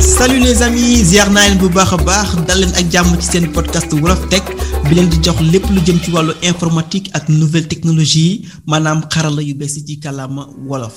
salut les amis ziar naa leen bu baax a baax dal leen ak jàmm ci seen podcast Wolof Tech bi leen di jox lépp lu jëm ci wàllu informatique ak nouvelle technologie yi maanaam xarala yu bees yi ci kàllaama wolof.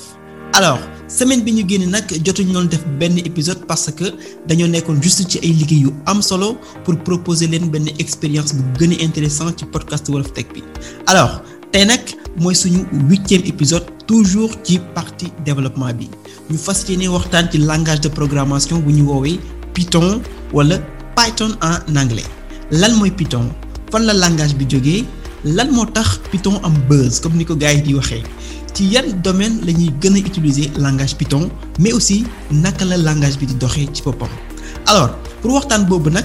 alors semaine bi ñu génne nag jotuñu doon def benn épisode parce que dañoo nekkoon juste ci ay liggéey yu am solo pour proposer leen benn expérience bu gën a intéressant ci podcast Wolof Tech bi alors tey nag mooy suñu huitième épisode toujours ci partie développement bi. Ñu fas yéene waxtaan ci langage de programmation bu ñu woowee Python wala Python en anglais. Lan mooy Python? Fan la langage bi jógee? Lan moo tax Python am buzz comme ni ko gars yi di waxee? Ci yan domaine la ñuy gën a utiliser langage Python mais aussi naka la langage bi di doxee ci boppam? Alors pour waxtaan boobu nag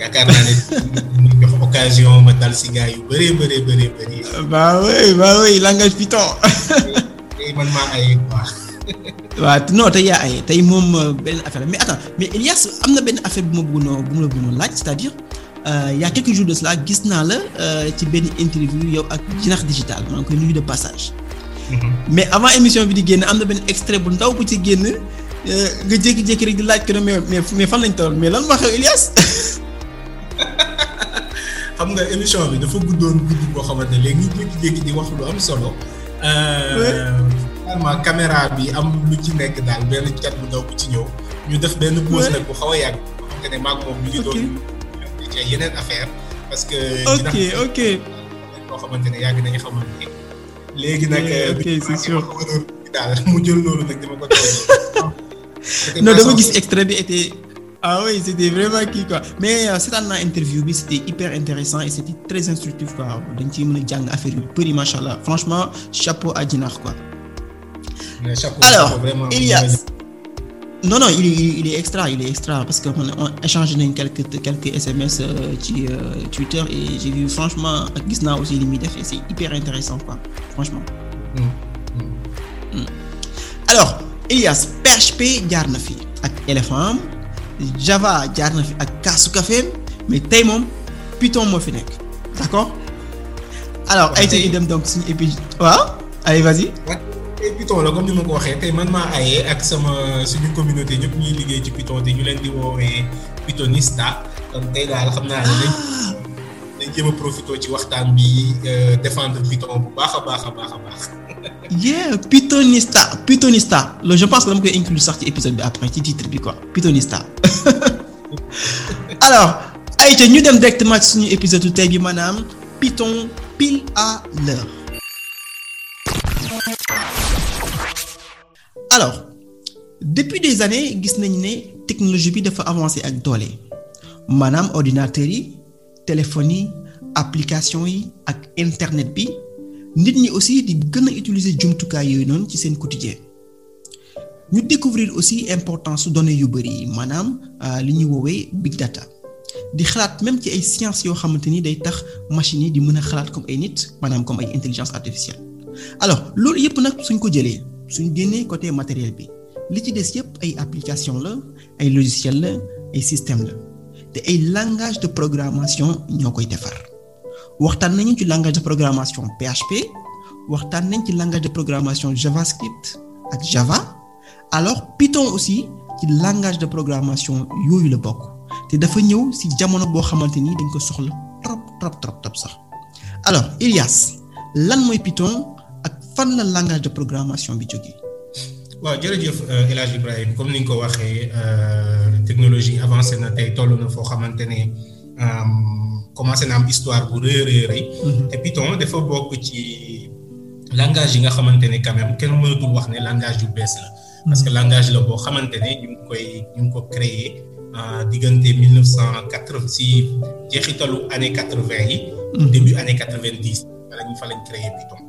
yaakaar naa ne ñu jox occasion ma dal si gars yu bëree bëree bëree bëri. bah oui bah oui langage Python. tey man maa ay quoi. waaw non tey yaa ay tey moom benn affaire mais attends mais Elias am na benn affaire bu ma bëggoon bu ma la bëggoon laaj c'est-à-dire il y a quelques jours de cela gis naa la ci benn interview yow ak Jinax Digital maa ngi koy nuyu de passage. mais avant émission bi di génn am na benn extrait bu ndaw bu ci génn nga jékki-jékki rek di laaj ko mais mais fan lañ toll? Mais lan moo xew Elias? xam nga émission bi dafa guddoon guddi boo xamante ne léegi ñu jékki-jékki di wax lu am solo. vraiment caméra bi am lu ci nekk daal benn cat bu ndaw bu ci ñëw. ñu def benn pause nag bu xaw a yàgg. xamante ne maag moom ñu ngi doon. ci yeneen affaire parce que. ok ok. boo xamante ne yàgg nañu xamante ne. léegi nag. ok c'est sûr daal mu jël loolu nag dama ko non dama gis extrait bi était. Ah oui c'était vraiment kii quoi. Mais seetaan naa interview bi c'était hyper intéressant et c'était très instructif quoi. Dañ ciy mën a jàng affaire yu bëri macha allah franchement chapeau à Jinax quoi. chapeau alors vraiment Elias non non il est il est extra il est extra parce que on on échangé nañ quelques quelques SMS ci Twitter et j'ai vu franchement ak gis naa aussi li muy def et c'est hyper intéressant quoi. Franchement. alors Elias PHP jaar na fi ak éléphant Java jaar na fi ak kaasu mais tey moom Python moo fi nekk. D'accord? Alors ay tey dem donc suñu épisode waaw? Allez vas-y. Tey Python la comme ni ma ko waxee tey man maa ayee ak sama suñu communauté ñëpp ñuy liggéey ci Python te ñu leen di woowee Pythonista. Kon tey daal xam naa ne dañ dañ jéem a profité ci waxtaan bi défendre Python bu baax a baax a baax a baax yeah Pythonista Pythonista je pense que dama koy inclure sax ci épisode après ci titre bi quoi. Pythonista alors ayca ñu dem directement épisode Python pile à l'heure. Alors depuis des années gis nañu technologie bi dafa avancé ak doole. Maanaam ordinateurs yi internet bi nit ñi aussi di aussi importance données yu bari yi maanaam woowee big data. Di même ci ay sciences yoo xamante ni day tax machines comme intelligence artificielle. Alors loolu yëpp nag suñ ko jëlee suñ génnee côté matériel bi li des application logiciel système langage de programmation waxtaan nañu ci langage de programmation PHP waxtaan nañ ci langage de programmation JavaScript ak Java alors Python aussi ci langage de programmation yooyu la bokk te jamono alors Elias lan Python ak fan la langage de programmation bi jógee? waaw jërëjëf Ibrahim comme waxee technologie avancée na. Commencé na am histoire bu rëy rëy rëy. Te Python dafa bokk ci langage yi nga xamante ne quand même kenn mënatul wax ne langage yu bees la. Parce que langage la boo xamante ne ñu ngi koy ñu ngi ko créé diggante mille neuf cent quatre si jeexitalu année quatre vingt yi début année quatre vingt dix fa lañ fa lañ créé Python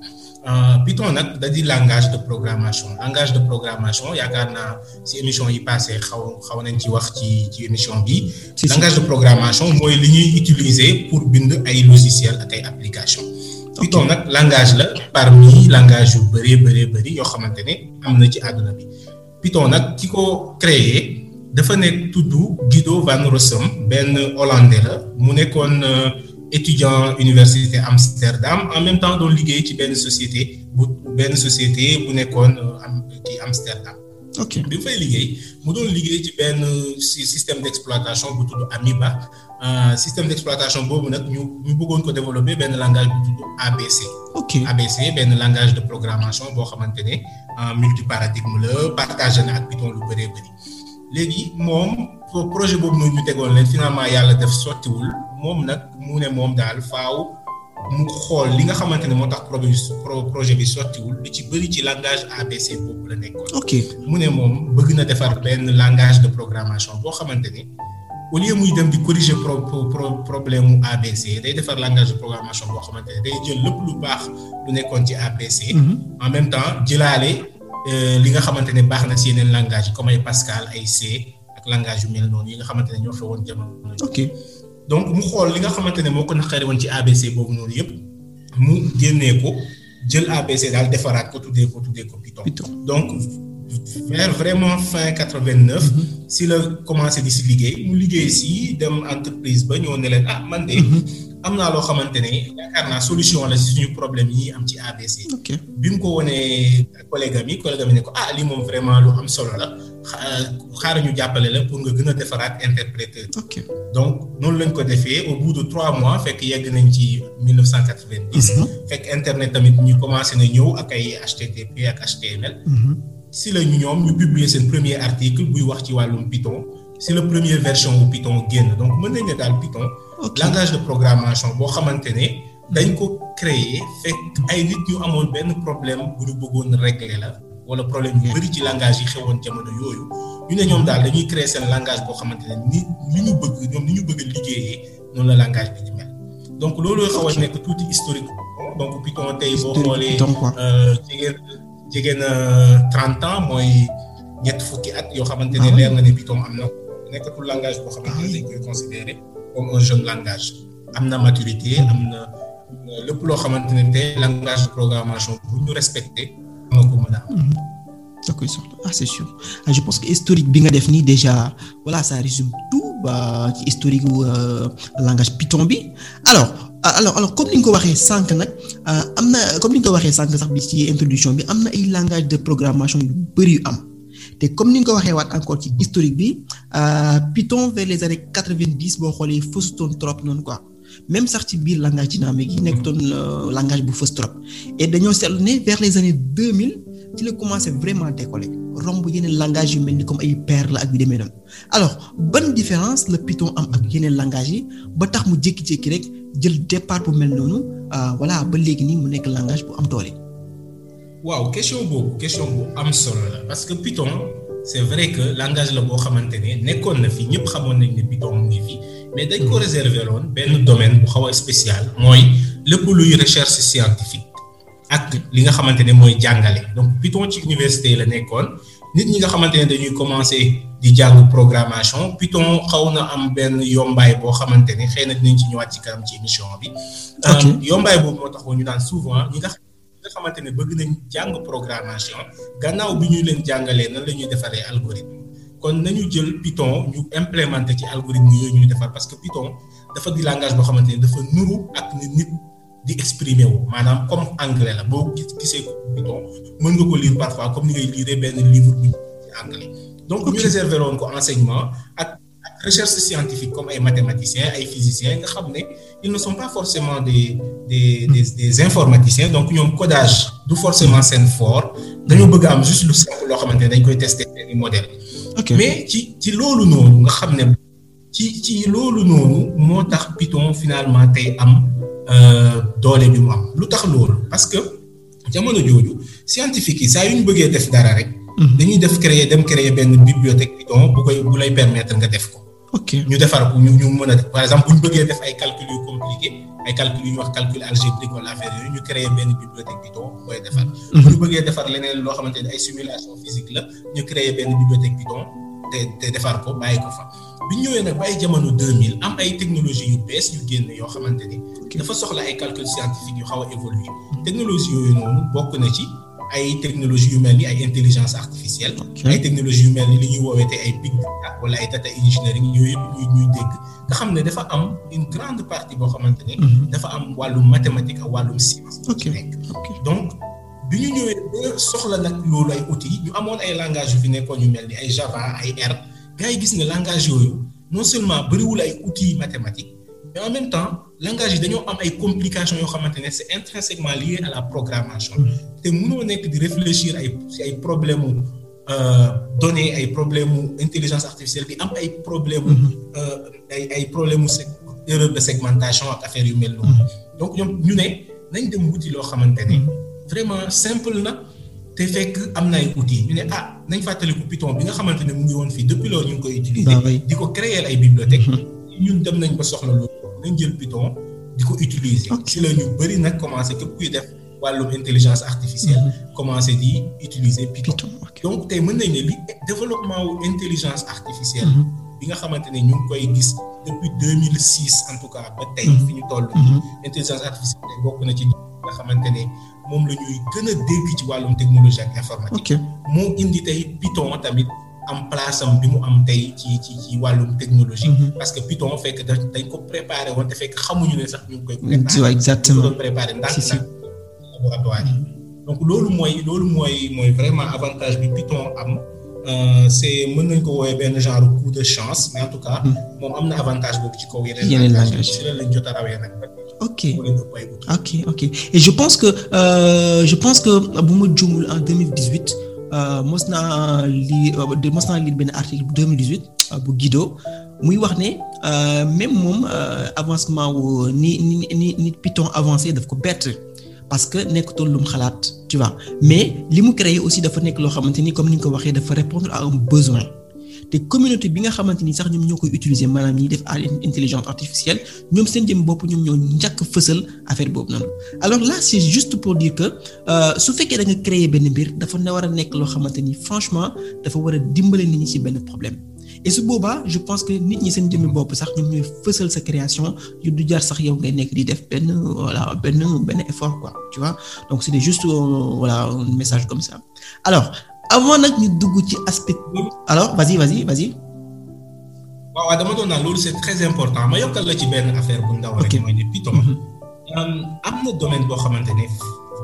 Python nag da di langage de programmation. Langage de programmation yaakaar naa ci émission yi passé xaw xaw nañ ci wax ci ci émission bi. Langage de programmation mooy li ñuy utiliser pour bind ay logiciel ak ay application. Python nag langage la parmi langage yu bëree bëree bëri yoo xamante ne am na ci àdduna bi. Python nag ki ko créé dafa nekk tudd Guido van Rossum benn hollandais la mu nekkoon étudiant université Amsterdam en même temps doon liggéey ci benn société bu benn société bu nekkoon am ci Amsterdam. ok bi mu fay liggéey mu doon liggéey ci benn système d'exploitation bu tudd Amoeba système d'exploitation boobu nag ñu ñu bëggoon ko développer benn langage bu tudd ABC. ok ABC benn langage de programmation boo xamante ne multiparadigme la partagé na ak Python lu bëree bëri. léegi moom projet boobu noonu ñu tegoon leen finalement yàlla def sottiwul moom nag mu ne moom daal faaw mu xool li nga xamante ne moo tax projet bi sottiwul li ci bëri ci langage ABC boobu la nekkoon. ok mu ne moom bëgg na defar benn langage de programmation boo xamante au lieu muy dem di corriger pro pro problème mu ABC day defar langage de programmation boo xamante ne day jël lépp lu baax lu nekkoon ci ABC. en même temps jëlaale. li nga xamante ne baax na ci yeneen langage comme ay Pascal ay C ak langage yu mel noonu yi nga xamante ne ñoo fa woon jamono. ok donc mu xool li nga xamante ne moo ko naqari woon ci ABC boobu noonu yëpp mu génnee ko jël ABC daal defaraat ko tuddee ko tuddee ko Python. donc vers vraiment fin quatre-vingt-neuf. si la commencé di si liggéey mu liggéey si dem entreprise ba ne leen ah man de. Am naa loo xamante ne yaakaar naa solution la si suñu problème yi am ci ABC. ok bi mu ko wonee collègue am yi collègue am ne ko ah lii moom vraiment lu am solo la xaaral ñu jàppale la pour nga gën a defaraat interpréteur. ok donc noonu lañ ko defee au bout de trois mois fekk yegg nañ ci mille neuf cent quatre-vingt-dix. fekk internet tamit ñu commencé na ñëw ak ay HTTP ak HTML. si la ñu ñoom ñu publier seen premier article buy wax ci wàllum Python si la première version bu Python génn donc mën nañ ne daal Python. Langage de programmation boo xamante ne dañ ko créer fekk ay nit ñu amoon benn problème bu ñu bëggoon régler la wala problème yu bari ci langage yi xewoon jamono yooyu. Ñu ne ñoom daal dañuy créer seen langage boo xamante ne ni li ñu bëgg ñoom ni ñu bëgg a liggéeyee noonu la langage bi di mel. Donc loolu xaw a nekk tuuti historique. Donc Python tey boo xoolee na trente ans mooy ñett fukki at yoo xamante ne leer na ne Python am na. Nekkatul langage boo xamante ne dañ koy considérer comme un jeune langage. Am na maturité am na lépp loo xamante ne langage de programmation bu ñu respecté na ko soxla ah c'est sûr. Ah je pense que historique bi nga déjà voilà ça résume tout ba ci historique wu langage Python bi. Alors alors alors comme ni nga ko waxee sànq na comme ni nga ko waxee sànq sax bi ci introduction bi am langage de programmation yu bari yu am. Te comme ni nga ko waxee waat encore ci historique bi Python vers les années quatre-vingt-dix boo xoolee fësutoon trop noonu quoi. Même sax ci biir langage dynamique yi nekkutoon langage bu fës trop. Et dañoo seetlu ne vers les années deux mille ci la commencé vraiment décoller romb yeneen langage yu mel ni comme ay Perl ak yu demee noonu. Alors ban différence la Python am ak yeneen langage yi? Ba tax mu jékki-jékki rek jël départ bu mel noonu voilà ba léegi nii mu nekk langage bu am doole. Waaw question boobu question bu am solo la parce que Python c'est vrai que langage la boo xamante ne nekkoon na fi ñëpp xamoon nañ ne Python mu ngi fi mais dañ ko réserver loon benn domaine bu xaw a spécial mooy lépp luy recherche scientifique ak li nga xamante ne mooy jàngale donc Python ci université la nekkoon nit ñi nga xamante ne dañuy commencer di jàng programmation Python xaw na am benn yombaay boo xamante ne xëy na dinañ ci ñëwaat ci kanam ci émission bi. yombaay boobu moo tax ñu naan souvent ñi nga. Nga xamante ne bëgg nañ jàng programmation gannaaw bi ñu leen jàngalee nan la ñuy defaree algorithme. Kon nañu jël Python ñu implémenter ci algorithme yooyu ñuy defar parce que Python dafa di langage boo xamante ne dafa nuru ak ni nit di exprimer wu. Maanaam comme anglais la boo gisee ko Python mën nga ko lire parfois comme ni ngay lire benn livre ci anglais. Donc ñu réserver woon ko enseignement ak recherche scientifique comme ay mathématiciens ay physiciens nga xam ne ils ne sont pas forcément des des des des informaticiens. Donc ñoom codage du forcément seen fort. Dañoo bëgg am juste lu simple loo xamante ne dañ koy tester seeni modèle mais ci ci loolu noonu nga xam ne ci ci loolu noonu moo tax Python finalement tey am doole bi mu am. Lu tax loolu? Parce que jamono jooju scientifique yi saa yu ñu bëggee def dara rek dañuy def créer dem créer benn bibliothèque Python bu koy bu lay permettre nga def ko ok ñu defar ko ñu ñu mën a def par exemple bu ñu bëggee def ay calcul yu compliqué ay calcul yu ñuy wax calcul algébrique wala affaire yooyu ñu créer benn bibliothèque Python koy defar. bu ñu bëggee defar leneen loo xamante ne ay simulation physique la ñu créer benn bibliothèque Python te te defar ko bàyyi ko fa. bi ñu ñëwee nag ba ay jamono 2000 am ay technologie yu bees yu génn yoo xamante ni. dafa soxla ay calcul scientifique yu xaw a évolué. technologie yooyu noonu bokk na ci. Ay technologie yu mel ni ay intelligence artificielle ay technologie yu mel ni li ñuy woowee te ay big data wala ay data engineering yooyu yëpp ñuy ñuy dégg nga xam ne dafa am une grande partie boo xamante ne dafa am wàllum mathématique ak wàllum science ci nekk. Donc bi ñu ñëwee ba soxla nag loolu ay outils ñu amoon ay langage yu fi nekkoon yu mel ni ay Java ay R. Gars yi gis ne langage yooyu non seulement bëriwul ay outils mathématiques mais en même temps langage yi dañoo am ay complications yoo xamante ne c'est intrinsèquement lié à la programmation. Te mënoo nekk di réfléchir ay si ay problème mu données ay problème mu intelligence artificielle di am ay problème mu ay ay problème mu erreur de segmentation ak affaire yu mel noonu. Donc ñoom ñu ne nañ dem wuti loo xamante ne vraiment simple na te fekk am na ay outils. Ñu ne ah nañ fàttaliku Python bi nga xamante ne mu ngi woon fii depuis loolu ñu ngi koy utiliser di ko créer ay bibliothèques ñun dem nañ ba soxla loolu nañ jël Python di ko utiliser. si la ñu bëri nag commencé képp kuy def wàllum intelligence artificielle. commencé di utiliser Python. donc tey mën nañ ne li développement wu intelligence artificielle. bi nga xamante ne ñu ngi koy gis depuis deux mille six en tout cas ba tey fi ñu toll. intelligence artificielle tey bokk na ci nga xamante ne moom la ñuy gën a dégg ci wàllum technologie ak informatique. moo indi tey Python tamit. Am place am bi mu am tey ci ci ci wàllum technologie. parce que Python fekk dañ ko préparé woon te fekk xamuñu ne sax ñu ngi koy. préparé exactement préparé laboratoire yi. donc loolu mooy loolu mooy mooy vraiment avantage bi Python am c'est mën nañ ko woowee benn genre coup de chance mais en tout cas. moom am na avantage boobu ci kaw yeneen. yeneen langage si la lañ jot a rawee nag. ok ok ok et je pense que euh, je pense que bu ma juumul en deux mille dix-huit mos naa lii mos naa lire benn article bu 2018 bu Guido. Muy wax ne même moom avancement wu ni ni ni ni Python avancé daf ko parce que nekkatul lu mu tu vois. Mais li mu créé aussi dafa nekk loo xamante ni comme répondre à un besoin te communauté bi nga xamante ni sax ñoom ñoo koy utiliser maanaam ñiy def intelligence artificielle ñoom seen jëm bopp ñoom ñoo njëkk fësal affaire boobu noonu. Alors là c'est juste pour dire que su fekkee da nga créer benn mbir dafa ne war a nekk loo xamante ni franchement dafa war a dimbale nit ñi ci benn problème. Et su boobaa je pense que nit ñi seen jëmmi bopp sax ñoom ñooy fësal sa création yu du jar sax yow ngay nekk di def benn voilà benn benn effort quoi tu vois. Donc c'est juste voilà un message comme ça. Alors avant nag ñu dugg ci aspect. Alors vas-y vas-y vas-y. Waaw waaw dama doon naan loolu c'est très important. Ma yokkal la ci benn affaire bu ndaw rek mooy ne Python am na domaine boo xamante ne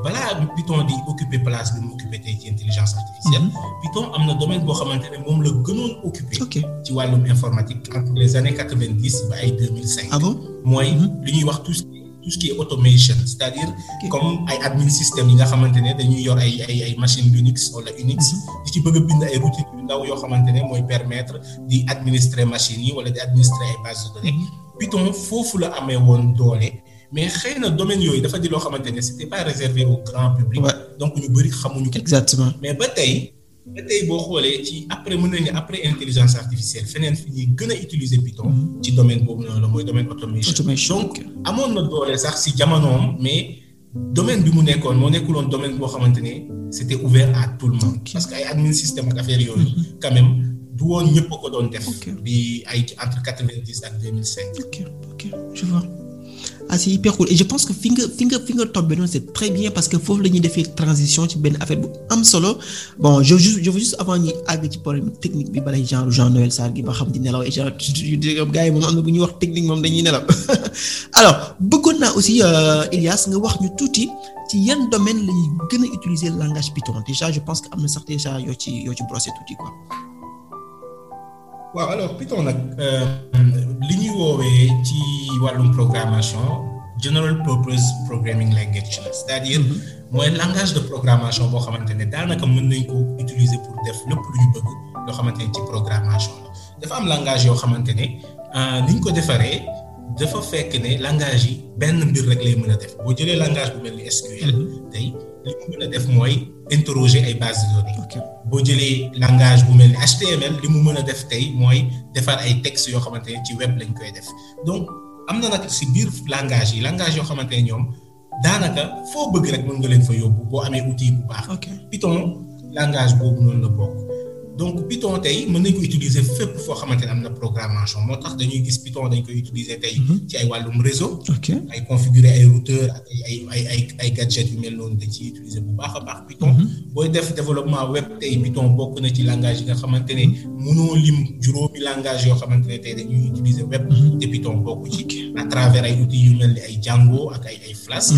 balaa Python di occuper place bi mu occuper tey ci intelligence artificielle Python am na domaine boo xamante ne moom la gënoon occuper ci wàllum informatique entre les années quatre-vingt-dix ba ay deux mille cinq. Ah bon? Mooy li ñuy wax tout tout ce qui est automation c'est-à-dire comme ay admin système yi nga xamante ne dañuy yor ay ay ay machine Linux wala Unix di ci bëgg a bind ay routines yu ndaw yoo xamante ne mooy permettre di administrer machines yi wala di administrer ay bases de données. Python foofu la amee woon doole mais xëy na domaine yooyu dafa di loo xamante ne c'était pas réservé au grand public. Donc ñu bëri xamuñu exactement. Mais ba tey ba tey boo xoolee ci après mën nañu après intelligence artificielle feneen fi ñuy gën a utiliser Python ci domaine boobu noonu la mooy domaine automation. Donc amoon na doole sax si jamonoom mais domaine bi mu nekkoon moo nekkuloon domaine boo xamante ne c'était ouvert à tout le monde. Parce que ay admin système ak affaire yooyu quand même du woon ñëpp a ko doon def bi ay entre quatre-vingt-dix ak deux mille cinq. Ok ok je vois ah c'est hyper cool. Et je pense que fi nga fi nga fi c'est très bien parce que foofu la ñuy defee transition ci benn affaire bu am solo. Bon je juste je veux juste avant ñuy àgg ci problème technique bi balay genre Jean Noël Sarr gi ba xam di nelaw et genre gars yi moom am na bu ñuy wax technique moom dañuy nelaw. Alors bëggoon naa aussi Ilias nga wax ñu tuuti ci yan domaine la ñuy gën a utiliser langage Python. Déjà je pense que am na sax déjà yoo ci yoo ci brosser tuuti quoi. Waaw alors Python nag li ñuy woowee ci wàllum programmation general purpose programming language la. C'est-à-dire mooy langage de programmation boo xamante ne daanaka mën nañ ko utiliser pour def lépp lu ñu bëgg loo xamante ne ci programmation la. Dafa am langage yoo xamante ne ni ñu ko defaree dafa fekk ne langage yi benn mbir rek lay mën a def. Boo jëlee langage bu mel ni SQL tey li mu mën a def mooy interroger ay bases de données boo jëlee langage bu mel ni HTML li mu mën a def tey mooy defar ay textes yoo xamante ne ci web lañ koy def donc am na nag si biir langage yi langage yoo xamante ne ñoom daanaka foo bëgg rek mën nga leen fa yóbbu boo amee outil bu baax. Python langage boobu noonu la bokk. Donc Python tey mën nañ ko utiliser fépp foo xamante ne am na programmation moo tax dañuy gis Python dañ koy utiliser tey. ci ay wàllum réseau. ay configurer ay routeur ak ay ay ay ay gadgets yu mel noonu dañ ciy utiliser bu baax a baax Python. booy def développement web tey Python bokk na ci langage yi nga xamante ne mënoo lim juróomi langage yoo xamante ne tey dañuy utiliser web. te Python bokk ci. à travers ay outils yu mel ni ay Django ak ay ay Flask.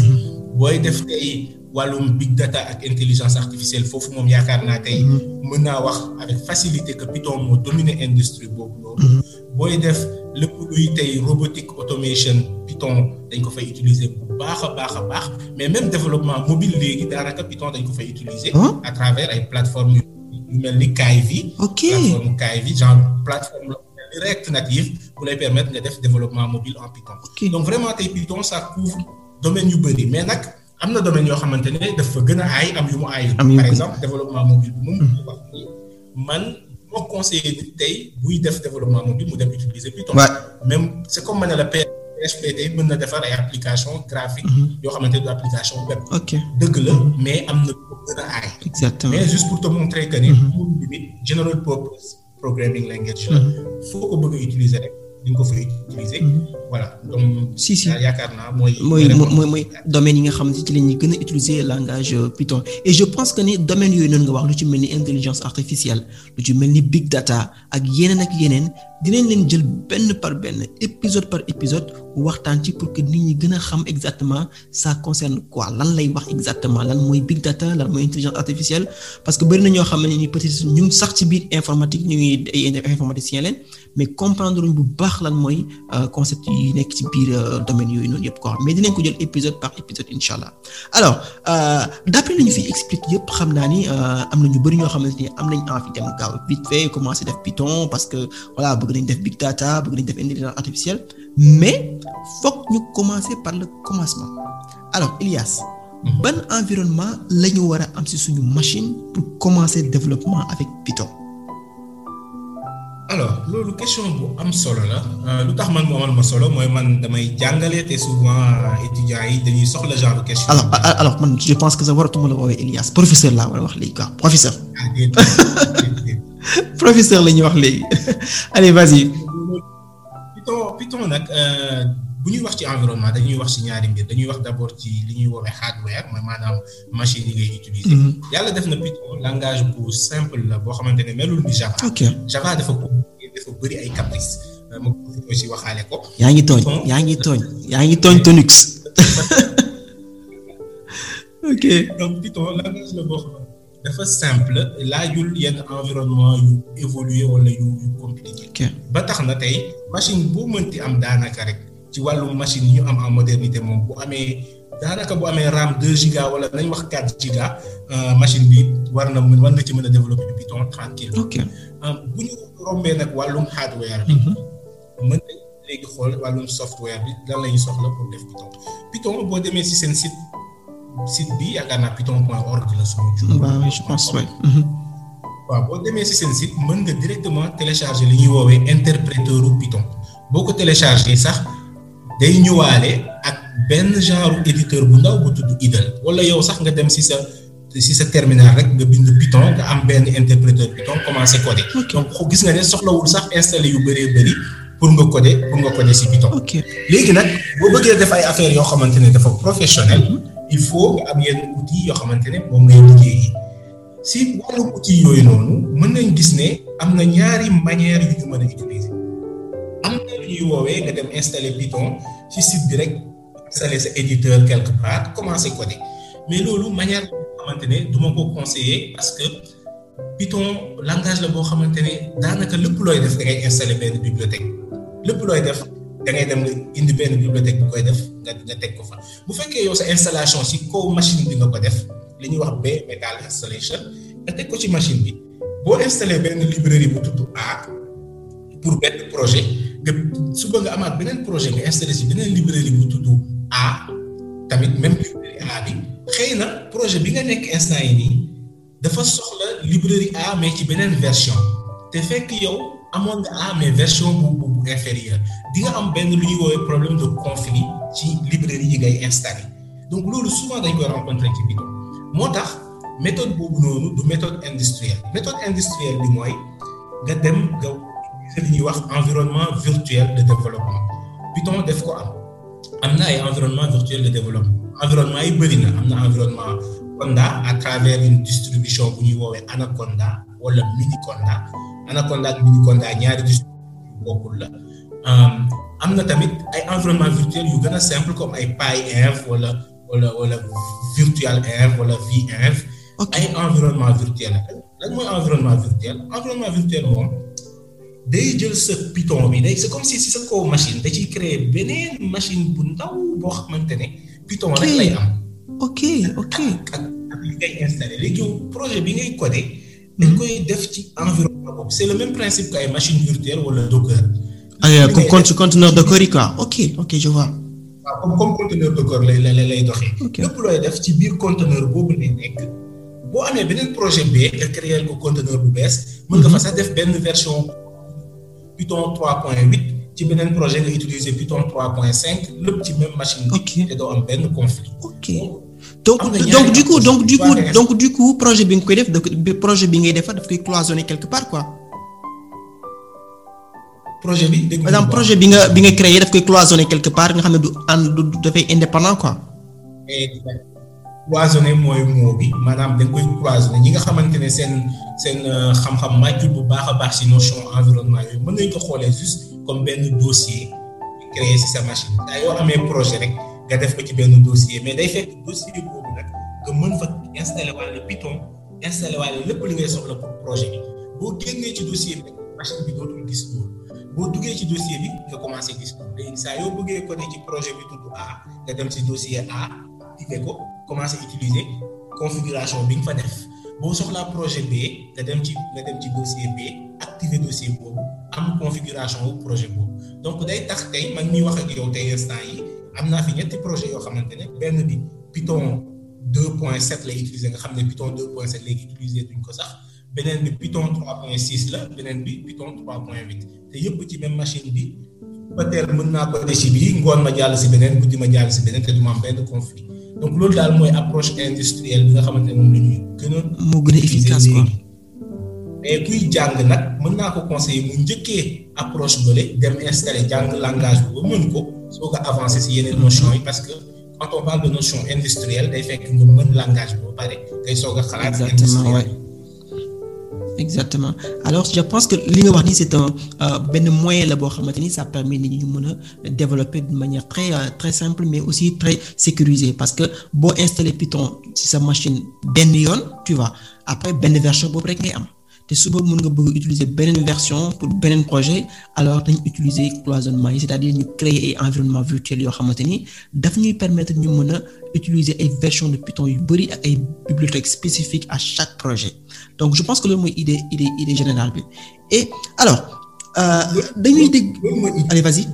booy def tey. Wàllum big data ak intelligence artificielle foofu moom yaakaar naa tey mën naa wax avec facilité que Python moo dominer industrie boobu loolu booy def lépp luy tey robotique automation Python dañ ko fay utiliser bu baax a baax a baax mais même développement mobile léegi daanaka Python dañ ko fay utiliser à travers ay plateformes yu mel ni Kivy plateforme Kivy genre plateforme la React Native bu lay permettre nga def développement mobile en Python. Donc vraiment tey Python ça couvre domaine yu bëri mais nag am na domaine yoo xamante ne dafa gën a aay am yu mu aayul. par exemple développement mobile bi moom. wax ni man moo conseillé nit tey buy def développement mobile mu dem utiliser Python. même c' est comme ma ne la PHP tey mën na defar ay application graphique. yoo xamante ne du application web. ok dëgg la mais am na lu gën a aay. exactement mais juste pour te montrer que ni. pour limite general purpose programming language la. foo ko bëgg a utiliser rek. Di nga ko fay utiliser. voilà donc. si si yaakaar naa mooy. mooy mooy mooy domaine yi nga xam ne ci la ñuy gën a utiliser langage Python et je pense que ni domaine yooyu noonu nga wax lu ci mel ni intelligence artificielle lu ci mel ni big data ak yeneen ak yeneen dinañ leen jël benn par benn épisode par épisode waxtaan ci pour que nit ñi gën a xam exactement ça concerne quoi lan lay wax exactement lan mooy big data lan mooy intelligence artificielle. Parce que bëri na ñoo xam ne ni peut-être ñu sax ci biir informatique ñu ngi ay informaticiens leen mais comprendre luñ bu baax lan mooy concept yi nekk ci biir domaine yooyu noonu yëpp quoi. Mais dinañ ko jël épisode par épisode incha allah alors d'après li ñu fi explique yëpp xam naa ni am na ñu bëri ñoo xamante ni am nañ envie dem gaaw vite fait commencer def Python parce que voilà bëgg nañ def big data bëgg nañ def intelligence artificielle mais foog ñu commencer par le commencement alors Elias ban environnement la ñu war a am ci suñu machine pour commencer développement avec Python? alors loolu question bu am solo la lu tax man mu amal ma solo mooy man damay jàngale te souvent étudiants yi dañuy soxla genre question. alors alors man je pense que sa waratuma la woowee Elias professeur laa war a wax léegi quoi professeur. professeur la ñuy wax léegi allez vas-y. Python Python nag bu ñuy wax ci environnement dañuy wax ci ñaari mbir dañuy wax d'abord ci li ñuy woowee hardware mooy maanaam machine yi ngay utiliser. yàlla def na Python langage bu simple la boo xamante ne melul ni Java. ok Java dafa dafa bëri ay caprice ma ko ci waxaale ko. yaa ngi tooñ yaa ngi tooñ yaa ngi tooñ Tonix. ok donc Python langage la boo xam dafa simple laajul yenn environnement yu évolué wala yu yu compliqué. ba tax na tey machine boo mënti am daanaka rek ci wàllu machine yi ñu am en modernité moom bu amee daanaka bu amee RAM deux giga wala nañ wax quatre giga machine bi war na mën war nga ci mën a développer Python tranquille ok bu ñu rombee nag wàllum hardware bi. mën nañ léegi xool wàllum software bi lan la ñuy soxla pour def Python Python boo demee ci seen site site bi yaakaar naa python point org la suma jur. waaw je pense oui. waaw boo demee ci seen site mën nga directement télécharger li ñuy woowee interpréteur u Python boo ko télécharger sax day ñëwaale ak benn genre éditeur bu ndaw bu tudd Idle wala yow sax nga dem ci sa ci sa terminal rek nga bind Python nga am benn interpréteur Python commencer coder. donc gis nga ne soxlawul sax installer yu bëree bëri pour nga coder pour nga coder ci Python. léegi nag boo bëggee def ay affaires yoo xamante ne dafa professionnel. Il faut nga am outils yoo xamante ne moom ngay si wàllum outils yooyu noonu mën nañ ne manière yu a utiliser. Am na lu Python ci site bi rek installer sa éditeur quelque part mais loolu manière xamante ne du ma conseiller parce que Python langage la boo xamante ne daanaka lépp looy def da bibliothèque. Da ngay dem bibliothèque bu koy installation kaw machine bi nga ko def bare metal installation nga teg ko machine bi. Boo installé benn librairie A pour benn projet nga suba nga amaat projet nga installé si beneen librairie bu A tamit même librairie A bi xëy na projet bi nga nekk instant yi nii librairie A mais ci beneen version. Te fekk yow amoon nga A mais version bu bu bu inférieure di nga am benn problème de conflit ci librairie yi ngay installé. Donc loolu souvent dañ koy rencontré ci Python méthode du méthode industrielle. Méthode industrielle bi mooy nga dem environnement virtuel de développement. Python def ko am. Environnement virtuel de développement. Environnement yi bëri na. Am environnement à travers une distribution bu ñuy woowee Anaconda wala Miniconda Anaconda ak Miniconda ñaari distribution bokkul la am na tamit ay environnement virtuel yu gën a simple comme ay PyInv wala wala wala VirtualInv wala VInv ay environnement virtuel lan mooy environnement virtuel environnement virtuel moom day jël sa Python bi day c'est comme si si sa kaw machine da ciy créer beneen machine bu ndaw boo xamante ne Python rek lay am. ok ok ak ak li ngay installé léegi projet bi ngay codé. dañ koy def ci environnement c'est le même principe que ay machine virtuelle wala Docker. ay comme conteneur Docker yi quoi ok ok je vois. waaw comme comme conteneur Docker lay lay lay doxee. lépp looy def ci biir conteneur boobu lay nekk. boo amee beneen projet B nga créer ko conteneur bu bees. mën nga fa sax def benn version Python 3.8 ci beneen projet nga utiliser Python 3.5 lépp ci même machine ok te doo am benn conflit. ok donc donc du coup donc du coup donc du coup projet bi nga koy def projet bi ngay defar daf koy cloisonner quelque part quoi. projet bi dégg projet bi nga bi nga créé daf koy cloisonner quelque part nga xam ne du ànd du dafay indépendant quoi. cloisonné mooy mot bi. Maanaam da nga koy cloisonné ñi nga xamante ne seen seen xam-xam màccul bu baax a baax ci notion environnement yooyu mën nañ ko xoolee juste comme benn dossier créé ci sa machine. Daa yoo amee projet rek nga def ko ci benn dossier. Mais day fekk dossier boobu nag nga mën fa installé wàlle Python installé lépp li ngay soxla pour projet bi. Dossier bi machine bi dootul gis loolu. Boo duggee ci dossier bi nga commencé gis léegi saa yoo bëggee projet A dossier A ko utiliser configuration bi nga fa def. Projet B nga dem ci nga dem ci dossier B activer dossier boobu am configuration wu projet boobu. Donc am naa fi ñetti projet yoo xamante ne benn bi Python 2.7 lay utiliser nga xam ne Python 2.7 léegi utiliser duñ ko sax beneen bi Python 3.6 la beneen bi Python 3.8 te yëpp ci même machine bi peut-être mën naa ko ci bii ngoon ma jàll si beneen guddi ma jàll si beneen te du ma am benn conflit donc loolu daal mooy approche industrielle bi nga xamante ne moom la ñuy gën a. moo gën a efficace quoi. mais kuy jàng nag mën naa ko conseiller mu njëkkee approche bële dem installer jàng langage bi ba mën ko soo ko avancer si yeneen notion yi parce que quand on parle de notion industrielle day fekk nga mën langage ba pare ngay soog a xalaat. exactement alors je pense que li nga wax ni c'est un benn moyen la boo xamante ni ça permet nit ñi ñu mën a développer d'une manière très très simple mais aussi très sécurisée. Parce que boo installer Python ci sa machine benn yoon tu vois après benn version boobu rek ngay am te suba mën nga bëgg utiliser beneen version pour beneen projet alors dañ utiliser cloisonnement yi c'est-à-dire ñu créer ay environnement virtuel yoo xamante ni daf ñuy permettre ñu mën a utiliser ay versions de Python yu bari ak ay bibliothèques spécifiques à chaque projet. Donc je pense que loolu mooy idée idée idée générale bi. Et alors dañuy dégg allez vas-y.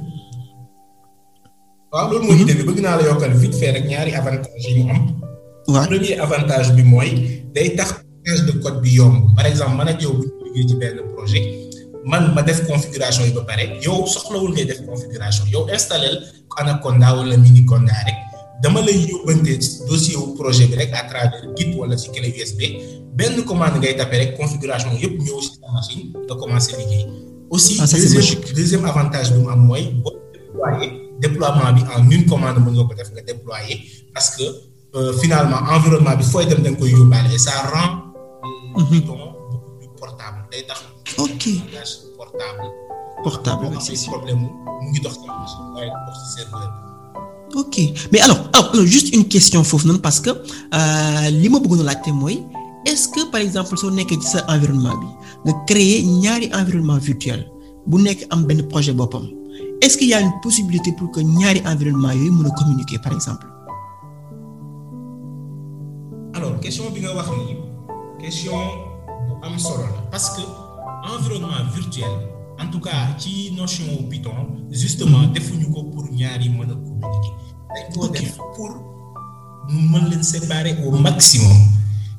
Waaw loolu mooy idée bi. Bëgg naa la yokkal vite fait rek ñaari avantage yi ñu am. Waaw premier avantage bi mooy day tax de code bi yomb par exemple man ak yow bu ñu liggéey ci benn projet man ma def configuration yi ba pare yow soxlawul ngay def configuration yow installé Anaconda wala Miniconda rek dama lay yóbbante dossier wu projet bi rek à travers Git wala ci clé USB benn commande ngay tapé rek configuration yëpp ñëw ci sa machine nga commencé liggéey. aussi Ah, ça, deuxième deuxième avantage bi mu am mooy boo déployer déploiement bi en une commande mën nga ko def nga déployer parce que euh, finalement environnement bi fooy dem da nga koy yóbbaale et ça rend. Euh, Mhm. Beaucoup plus portable day tax. ok langage portable. portable boo sûr. problème mu ngi dox ci machine waaye du dox ci serveur. ok mais alors alors juste une question foofu noonu parce que euh, li ma bëggoon a laajte mooy est-ce que par exemple soo nekkee ci sa environnement bi nga créer ñaari environnement virtuel bu nekk am benn projet boppam est-ce qu'il y a une possibilité pour que ñaari environnement yooyu mën a communiquer par exemple? Alors question bi nga wax question bu am solo la. Parce que environnement virtuel en tout cas ci notion Python justement defuñu ko pour ñaari mën a communiquer. Dañ def pour mu mën leen séparer au maximum.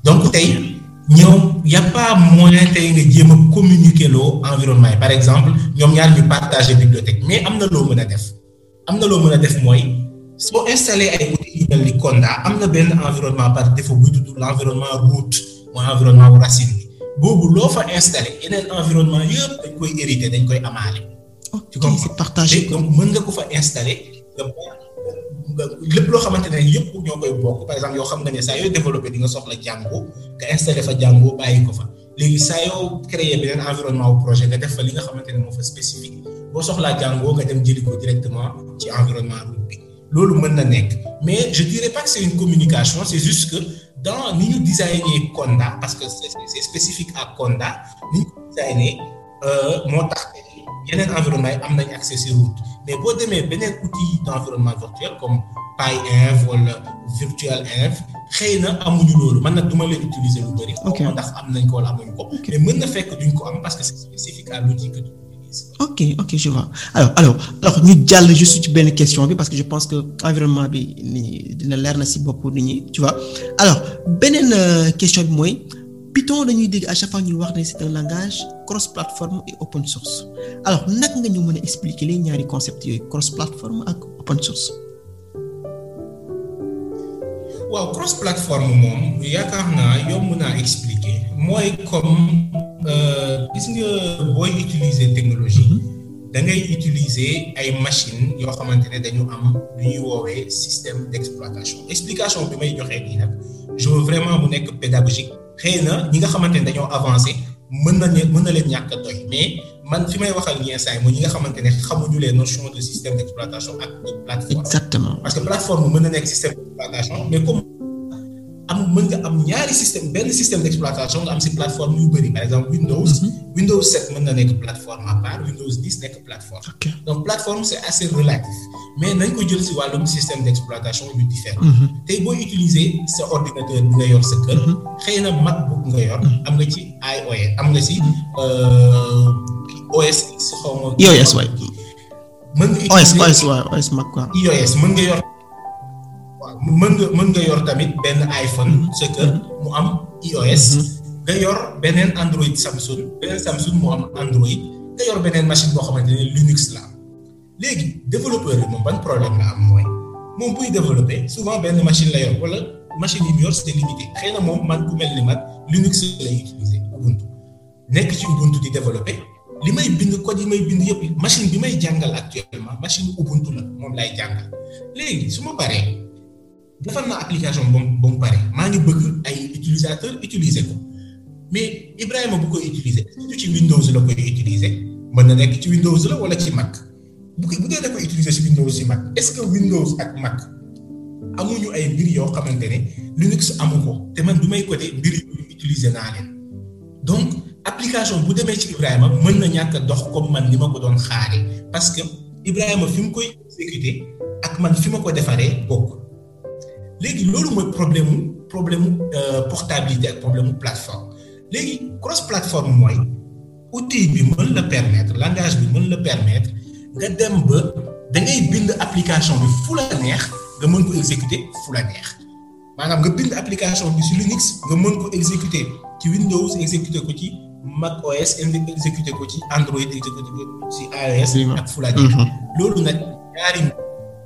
Donc tey ñoom y a pas moyen tey nga jéem a communiquer loo environnement yi. Par exemple ñoom ñaar ñu partager bibliothèque. Mais am na loo mën a def. Am na loo mën a def mooy soo installé ay outils yu mel ni Conda am na benn environnement par défaut buy tudd l' environnement root mooy environnement wu racine bi. Boobu loo fa installé yeneen environnement yëpp dañ koy hérité dañ koy amaale. tu comprends? c'est partagé. Donc mën nga ko fa installé nga lépp loo xamante ne yëpp ñoo koy bokk. Par exemple yoo xam nga ne saa yoo développé di nga soxla Django nga installé fa Django bàyyi ko fa. Léegi saa yoo créé beneen environnement wu projet nga def fa li nga xamante ne moo fa spécifique. Boo soxlaa Django nga dem jëli ko directement ci environnement bi. Loolu mën na nekk. Mais je dirais pas que c'est une communication c'est juste que dans ni ñu designé Conda parce que c'est spécifique à Conda ni ñu ko designé moo tax yeneen environnement yi am nañ accès si route mais boo demee beneen outil d'environnement virtuel comme PyInv wala VirtualInv xëy na amuñu loolu man nag du ma leen utiliser lu bëri. ok ndax am nañ ko wala amuñu ko. mais mën na fekk duñ ko am parce que c'est spécifique à l'outil que tu. Ok ok je vois alors alors alors ñu jàll juste ci benn question parce que je pense que environnement bi ni si tu vois alors beneen question bi mooy. Python dañuy dégg à chaque fois ñuy wax ne c'est un langage cross-platform et open source alors naka nga ñu expliquer les concepts yooyu cross-platform ak open source? Waaw cross-platform moom yaakaar naa yomb naa expliquer. Mooy comme gis nga booy utiliser technologie da ngay utiliser ay machines yoo xamante ne dañu am lu ñuy woowee système d'exploitation. Explication bi may joxee nii nag je veux vraiment mu nekk pédagogique. xëy na ñi nga xamante ne dañoo avancé mën na mën na leen ñàkk doy mais man fi may waxal ñeent saa yi mooy ñi nga xamante ne xamuñu les notions de système d'exploitation ak de plateforme. exactement parce que plateforme mën na nekk système d'exploitation mais comme am mën nga am ñaari système benn système d'exploitation nga am ci plateforme yu bëri par exemple Windows. Windows 7 mën na nekk plateforme à part Windows 10 nekk plateforme. donc plateforme c'est assez relatif mais nañ ko jël ci wàllum système d'exploitation yu différent tey booy utiliser sa ordinateur bi nga yor sa kër. xëy na MacBook nga yor. am nga ci iOS am nga ci OS X xaw ma. iOS waay. mën nga OS utiliser OS waay OS Mac quoi. iOS mën nga yor mën nga mën nga yor tamit benn iPhone sa kër mu am iOS. nga yor beneen Android Samsung. Beneen Samsung mu am Android. Nga yor beneen machine boo xamante ne Linux la. Am léegi développeur bi moom ban problème la am mooy moom buy développer souvent benn machine la yor wala machine yi mu yor c'est limité. Xëy na moom man ku mel ni man Linux lay utiliser Ubuntu. Nekk ci Ubuntu di développer. Li may bind code yi may bind yëpp machine bi may jàngal actuellement machine Ubuntu la moom lay jàngal. Léegi su ma paree defal na application ba mu pare. Maa ngi bëgg ay utilisateur utiliser mais Ibrahima bu koy utiliser ci Windows la koy utiliser? Mën na Windows la wala Mac? Bu bu dee Windows Mac est-ce que Windows ak Mac amuñu ay mbir yoo xamante ne Linux amu ko? Te man du may côté utiliser naa donc application bu demee ci Ibrahima mën na ñàkk dox comme ma parce que Ibrahima fi mu exécuter léegi loolu mooy problème mu problème mu portabilité ak problème mu plateforme. Léegi cross plateforme mooy outil bi mën la permettre langage bi mën la permettre nga dem ba da ngay bind application bi fu la neex nga mën ko exécuter fu la neex. Maanaam nga bind application bi ci Linux nga mën ko exécuter ci Windows exécuter ko ci Mac OS exécuter ko ci Android exécuter ko ci iOS ak fu la neex. Loolu nag ñaari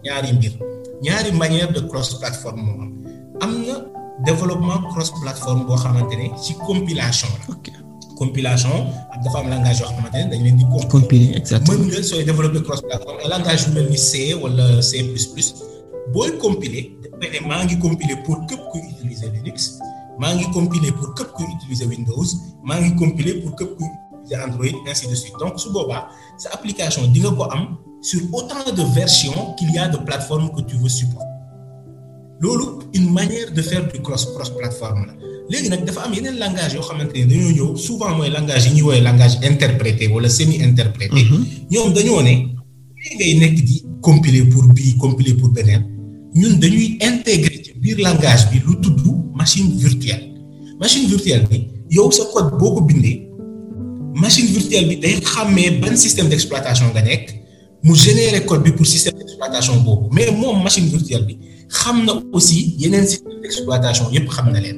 ñaari mbir ñaari manière de cross plateforme moo am. Am na développement cross plateforme boo xamante ne ci compilation la. Ok. Compilation dafa am langage yoo xamante ne dañ leen di compiler. Exactement. Mën nga sooy développer cross plateforme ay langage yu mel ni C wala C++ booy compiler dafay ne maa ngi compiler pour képp kuy utiliser Linux maa ngi compiler pour képp kuy utiliser Windows maa ngi compiler pour képp kuy utiliser Android ainsi de suite. Donc su boobaa sa application di nga ko am sur autant de versions qu'il y a de plateformes que tu veux supporter. Loolu une manière de faire du cross cross plateforme la. Léegi nag dafa am yeneen langage yoo xamante ne dañoo ñëw souvent mooy langage yi ñuy woowee langage interprété wala semi interprété ñoom dañoo ne lii ngay nekk di compiler pour bii compiler pour beneen ñun dañuy intégrer ci biir langage bi lu tudd machine virtuelle. Machine virtuelle bi yow sa code boo ko bindee machine virtuelle bi day xàmmee ban système d'exploitation nga nekk mu générer code bi pour système d'exploitation boobu. Mais moom machine virtuelle bi xam na aussi yeneen système d'exploitation yépp xam na leen.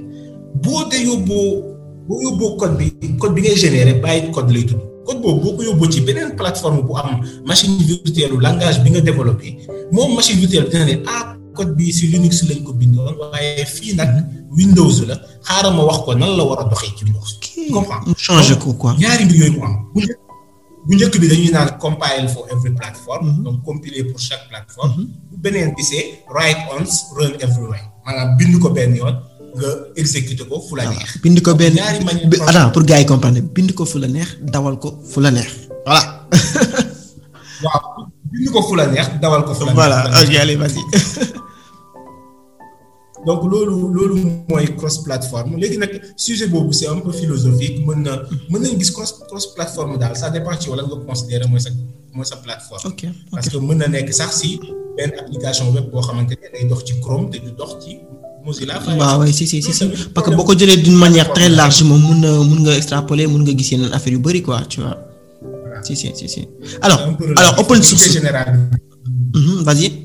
Boo dee yóbboo boo yóbboo code bi code bi ngay générer byte code lay tudd. Code boobu boo ko yóbboo ci beneen plateforme bu am machine virtuelle langage bi nga développé moom machine virtuelle dina ne ah code bi ci Linux lañ ko bindoon waaye fii nag Windows la xaaral ma wax ko nan la war a doxee ci Windows. comprends? Mu changer ko quoi. ñaari mbir yooyu mu am bu njëkk bi dañuy naan compile for every platform. donc compiler pour chaque plateforme. bu beneen bi c'est write once run everywhere maanaam bind ko benn yoon nga exécuter ko fu la neex. bind ko benn ñaari manière attends pour gars yi comprendre bind ko fu la neex dawal ko fu la neex voilà. waaw bind ko fu la neex dawal ko fu la neex. voilà ok allez vas-y. donc loolu loolu mooy cross plateforme léegi nag sujet boobu c'est un peu philosophique mën na mën nañ gis cross cross plateforme daal ça dépend ci wala nga considérer mooy sa mooy sa plateforme. ok parce que mën na nekk sax si benn application web boo xamante ne day dox ci Chrome te du dox ci Mozilla. waaw si si si si parce que boo ko jëlee d'une manière très large moom mun na mun nga extrapoler mun nga gis yeneen affaire yu bari quoi tu vois. si si si si alors alors open source général. vas-y.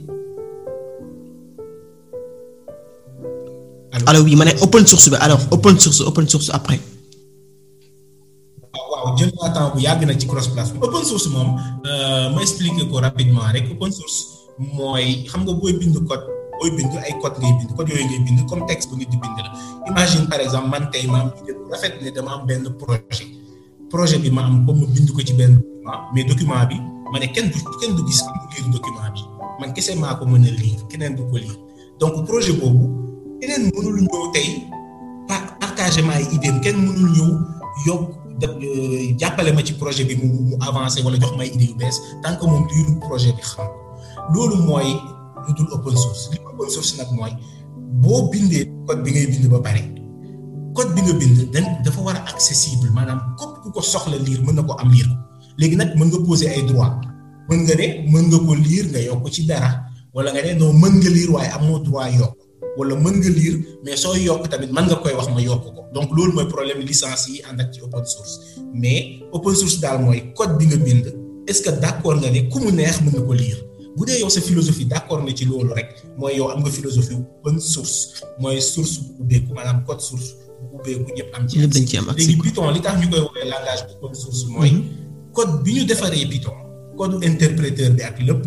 Alors oui ma ne open source alors open source open source après. waaw jël naa temps bu yàgg na ci cross platform. Open source moom ma expliquer ko rapidement rek. Open source mooy xam nga booy bind code booy bind ay code ngay bind code yooyu ngay bind comme texte bu nit di bind la. Imagine par exemple man tey ma am idée bu rafet ne dama am benn projet. Projet bi ma am comme ma bind ko ci benn document mais document bi ma ne kenn du kenn du gis lire document bi. Man kese maa ko mën a lire keneen du ko lire. Donc projet boobu. Keneen mënul ñëw tey partager ma ay idée kenn mënul ñëw yokk jàppale ma ci projet bi mu mu avancer wala jox may idée yu bees tant que moom liiru projet bi xam. Loolu mooy lu dul open source. Li open source nag mooy boo bindee code bi ngay bind ba pare code bi nga bind dañ dafa war a accessible maanaam képp ku ko soxla liir mën na ko am liir ko. Léegi nag mën nga poser ay droit mën nga ne mën nga ko liir nga yokk ci dara wala nga ne non mën nga liir waaye amoo droit yokk. Wala mën nga lire mais soo yokk tamit mën nga koy wax ma yokk ko. Donc loolu mooy problème licence yi ànd ak ci open source. Mais open source daal mooy code bi nga bind est-ce que d'accord nga ne ku mu neex mën na ko lire? Bu dee yow sa philosophie d'accord nga ci loolu rek mooy yow am nga philosophie open source mooy source bu ubbeeku maanaam code source bu ubbeeku ñëpp am ci ñëpp dañ ci am accès léegi Python li tax ñu koy woowee langage open source mooy code bi ñu defaree Python code interpréteur bi ak lépp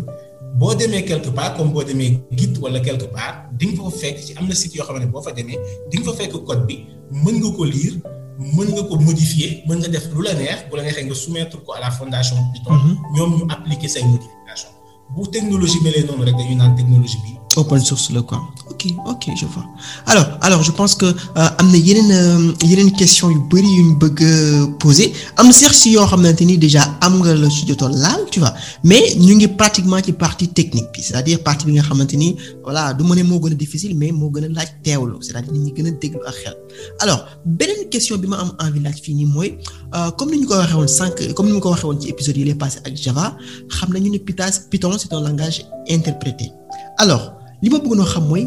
boo demee quelque part comme boo demee Git wala quelque part di nga fa fekk ci am na site yoo xam ne boo fa demee di nga fa fekk code bi mën nga ko lire mën nga ko modifier mën nga def lu la neex bu la neexee nga soumettre ko à la fondation Python. ñoom ñu appliquer say modification bu technologie melee noonu rek naan technologie bi. Open source la quoi. Ok ok je vois. Alors alors je pense que am na yeneen yeneen question yu bari yu ñu bëgg a poser. Am na sax si yoo xamante ni déjà am nga la ci jotoon laal tu vois. Mais ñu ngi pratiquement ci partie technique bi c'est-à-dire partie bi nga xamante voilà du ma ne moo gën difficile mais moo gën a laaj teewlu c'est-à-dire nit ñi gën a déglu ak xel. Alors beneen question bi ma am envie laaj fii nii mooy comme ni ñu ko waxee woon sànq comme ni ñu ko waxee woon ci épisode yi lay passé ak Java xam nañu ne Python c'est un langage interprété. Alors. Li ma bëggoon xam mooy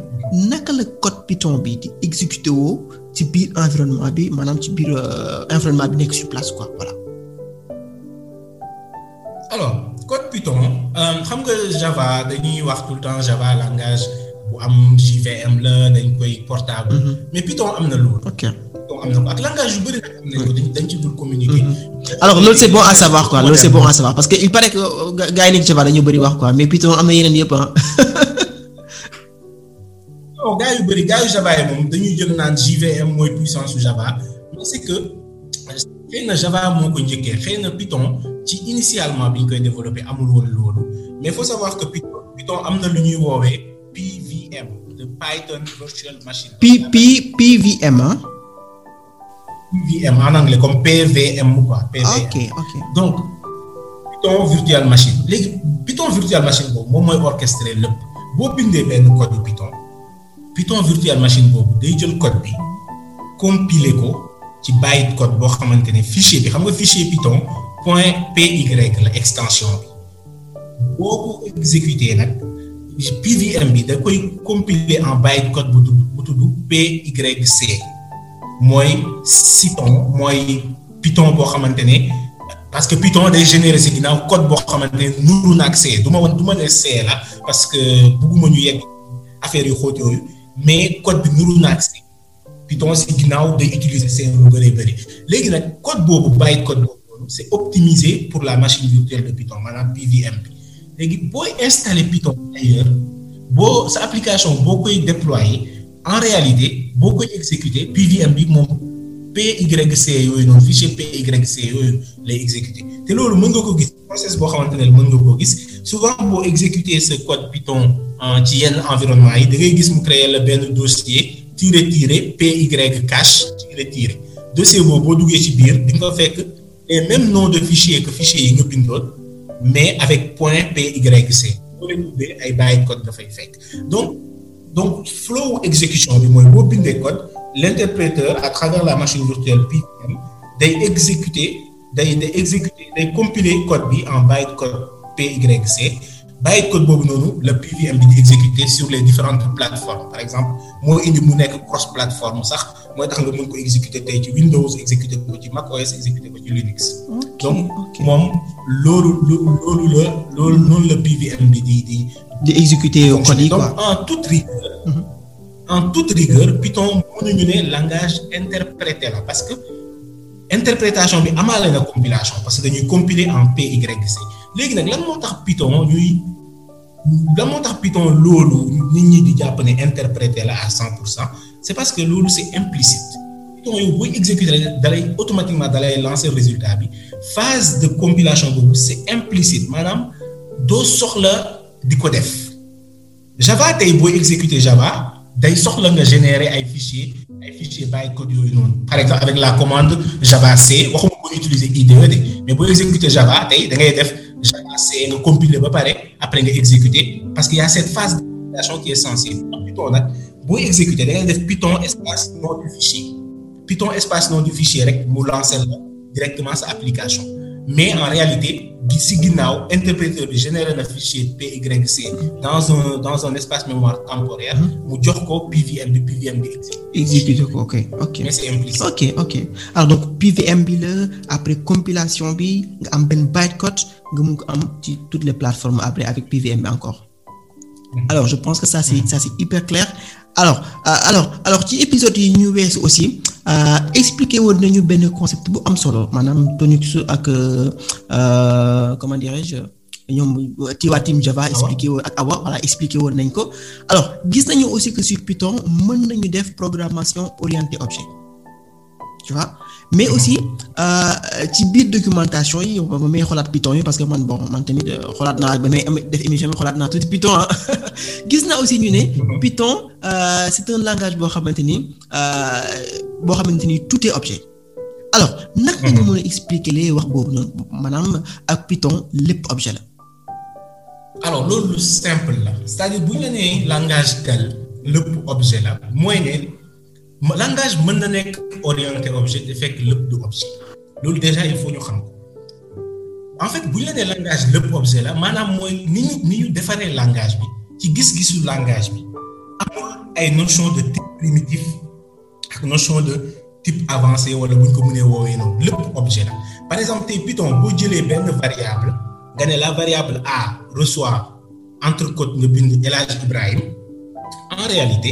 naka la code Python bi di exécuté woo ci biir environnement bi maanaam ci biir environnement bi nekk sur place quoi voilà. alors code Python xam nga Java dañuy wax tout le temps Java langage bu am JVM la dañ koy portable. mais Python am na loolu. ok Python am na ko ak langage yu bëri nag am nañ ko dañ ci dul communiquer. alors loolu c'est bon à savoir quoi loolu c'est bon à savoir parce que il paraît que gars yi nekk Java dañu bëri wax quoi mais Python am na yeneen yëpp ah. non gars yu bëri gars yu Java yi moom dañuy jël naan JVM mooy puissance su Java mais c'est que xëy na Java moo ko njëkkee xëy na Python ci initialement bi ñu koy développé amul woon loolu mais il faut savoir que Python Python am na lu ñuy woowee PVM de Python Virtual Machine. P P PVM ah. PVM en anglais comme PVM quoi. PVM ok ok donc Python Virtual Machine léegi Python Virtual Machine boobu moom mooy orchestrer lépp boo bindee benn code Python. Python virtual machine boobu day jël code bi compiler ko ci byte code boo xamante ne fichier bi xam nga fichier Python point py la extension bi. Boo ko exécuter nag PVM bi da koy compiler en byte code bu tudd bu tudd pyc mooy Cython mooy Python boo xamante ne parce que Python day générer si ginnaaw code boo xamante ne nuru na ak C. Du ma wax du ma ne C la parce que bugguma ñu yegg affaire yu xóot yooyu mais code bi nuru na ak C Python si ginnaaw day utiliser C lu bëree bëri. Léegi nag code boobu bàyyi code boobu c'est optimisé pour la machine virtuelle de Python maanaam PVM bi. Léegi booy installer Python d'ailleurs boo sa application boo koy déployer en réalité boo koy exécuter PVM bi moom PYC yooyu noonu fichier PYC yooyu lay exécuter. Te loolu mën nga ko gis process boo xamante ne mën nga koo gis souvent boo exécuter ce code Python ci yenn environnement yi da ngay gis créer la benn dossier tiré tiré py cache tiré tiré dossier boobu boo duggee ci biir di nga fekk de fichier que fichier yi mais avec point pyc boo leen ubbee ay bytecode dafay fekk. Donc donc flow exécution bi mooy boo bindee code l'interpréteur à travers la machine virtuelle PVM day exécuter day day exécuter day compiler code bi en bytecode pyc bytecode boobu noonu la PVM bi di exécuter sur les différentes plateformes par exemple moo indi mu nekk cross plateforme sax mooy tax nga mën ko exécuter tey ci Windows exécuter ko ci macOS exécuter ko ci Linux. donc moom loolu loolu la loolu noonu la PVM bi di di. di exécuter code yi quoi en toute rigueur. en toute rigueur Python mënuñu ne langage interprété la parce que interprétation bi amaale na compilation parce que dañuy compiler en PYC léegi nag lan moo Python ñuy lan moo Python loolu nit ñi di interprété la à cent pour cent? C'est parce que loolu c'est implicite. Python yow booy exécuter dalay automatiquement dalay lancer résultat bi. Phase de compilation boobu c'est implicite. Maanaam doo soxla di ko def. Java tey booy exécuter Java day soxla nga générer ay fichiers ay fichiers bytecode yooyu noonu. Par exemple avec la commande Java C waxuma ko utiliser IDE de mais boo exécuter Java tey da ngay def Java C nga compiler ba pare après nga exécuter parce que y a cette phase de compilation qui est sensible. En Python nag boo exécuter da ngay def Python espace nom du fichier. Python espace nom du fichier rek mu lancer la directement sa application. Mais en réalité si ginnaaw interpréteur bi généré na fichier PYC dans un dans un espace mémoire temporaire mu jox ko PVM bi PVM bi exécuté ko ok ok. Mais c'est implicite. Ok ok. Alors donc PVM bi la après compilation bi nga am benn bytecode nga mun ko am ci toutes les plateformes après avec PVM bi encore. Alors je pense que ça c'est ça c'est hyper clair. Alors alors alors ci épisode yi ñu weesu aussi expliquer woon nañu benn concept bu am solo maanaam Tonix ak comment dirais-je ñoom Tiwa Team Java expliqué woon ak Awa voilà expliqué woon nañ ko. Alors gis nañu aussi que sur Python mën nañu def programmation orientée objet tu vois? Mais aussi ci biir documentation yi ba may xoolaat Python parce que bon man tamit xoolaat naa ba may def émission bi xoolaat naa tuuti Python ah gis aussi ñu ne Python c'est un langage boo xamante ni boo xamante ni tout est objet alors nga mën expliquer wax boobu noonu? Maanaam Python lépp objet la. alors loolu lu simple la c'est-à-dire bu ñu langage tel lépp objet la mooy ne. Langage mën na nekk orienté objet te fekk lépp du objet. Loolu déjà il faut ñu xam ko. En fait bu ñu la nee langage lépp objet la maanaam mooy ni ñu ni ñu defaree langage bi ci gis-gisu langage bi. Amul ay notion de type primitif ak notion de type avancé wala bu ñu ko mënee woowee noonu. Lépp objet la. Par exemple tey Python boo jëlee benn variable nga ne la variable A reçoit entre côtes nga bind El Hadj Ibrahim. En réalité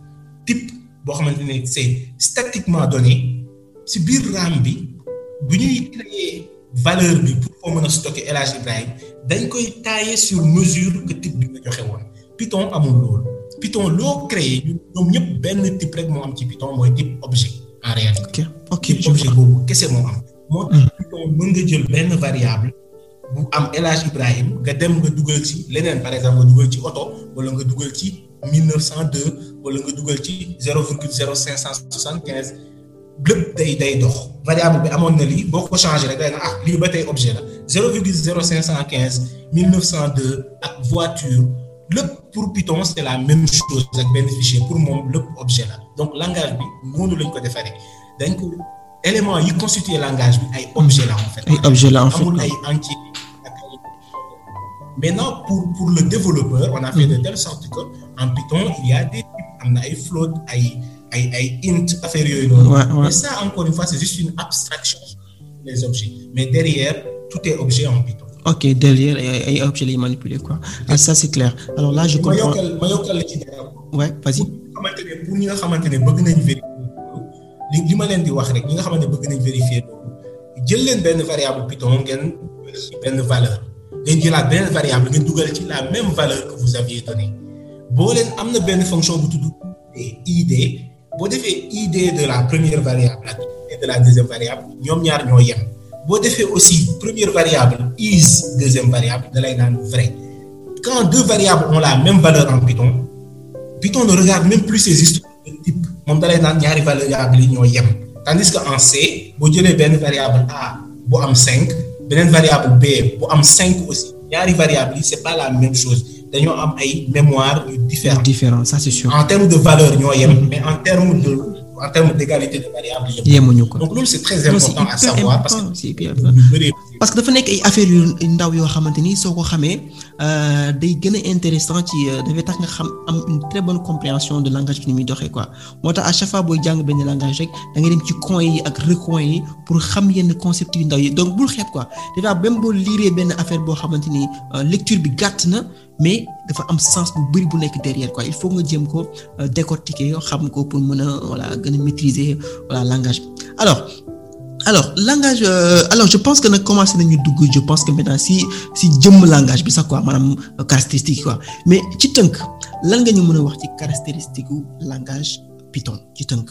type boo xamante ne c'est statiquement donné ci biir RAM bi bu ñuy créer valeur bi pour koo mën a stocker El Hadj Ibrahim dañ koy tailler sur mesure que type bi nga joxe woon Python amul loolu Python loo créer ñoom ñëpp benn type rek moo am ci Python mooy type objet en réalité. ok ok type objet boobu kese moo am. moo tax Python mën nga jël benn variable bu am El Hadj nga dem nga dugal ci leneen par exemple nga dugal ci oto wala nga dugal ci 1902 wala nga dugal ci 0,0575 lépp day day dox. Variable bi amoon na lii boo ko changé rek day na ah lii ba tey objet la. zéro virgule zéro cinq cent quinze mille neuf cent deux ak voiture lépp pour Python c'est la même chose ak benn fichier. Pour moom lépp objet la. Donc langage bi noonu lañ ko defaree dañ ko élément yi constitué langage bi ay objet la en fait. ay objet la en fait. Amul ay entier ak ay maintenant pour pour le développeur on a fait de telle sorte que en Python il y a des types am na ay float ay ay ay int affaire yooyu noonu. mais ça encore une fois c'est juste une abstraction des objets. Mais derrière tout est objet en Python. ok derrière ay ay objets lay manipuler quoi. Ah ça c'est clair. Alors là je comprends. Ma yokkal la ci dara. ouais vas-y. Xamante ne pour ñi nga xamante ne bëgg nañ vérifier li li ma leen di wax rek ñi nga xamante ne bëgg nañ vérifier jël leen benn variable Python ngeen benn valeur. Ngeen jëlaat benn variable ngeen dugal ci la même valeur que vous aviez donné boo leen am na benn fonction bu tudd id boo defee id de la première variable id de la deuxième variable ñoom ñaar ñoo yem. Boo defee aussi première variable is deuxième variable da lay naan vrai. Quand deux variables ont la même valeur en Python Python ne regarde même plus ces histoires de type. Moom da lay naan ñaari tandis que en C boo jëlee benn variable A bu am cinq beneen variable B bu am cinq aussi ñaari variables yi c'est pas la même chose dañoo am ay mémoire yu différentes. Différent ça c'est sûr. En termes de valeur ñoo yem mais en termes de en termes d'égalité de variable yem. Yemuñu ko. Donc loolu c'est très important à savoir parce que parce que dafa nekk ay affaires yu ndaw yoo xamante ni soo ko xamee euh, day gën a intéressant ci euh, dafay tax nga xam am une très bonne compréhension de langage bi ni muy doxee quoi. Moo tax à chaque fois booy jàng benn langage rek da ngay dem ci coin yi ak recoin yi pour xam yenn concept yu ndaw yi. Donc bul xeeb quoi. Déjà même boo liiree benn affaire boo xamante ni euh, lecture bi gàtt na mais dafa am sens bu bari bu nekk derrière quoi. Il faut nga jéem ko décortiquer xam ko pour mën a voilà gën a maîtriser voilà langage alors. Alors langage euh, alors je pense que nag commencé nañu dugg je pense que maintenant si si jëmm langage bi sax quoi maanaam euh, caractéristique quoi. Mais ci tënk lan nga ñu mën a wax ci caractéristique gu langage Python ci tënk?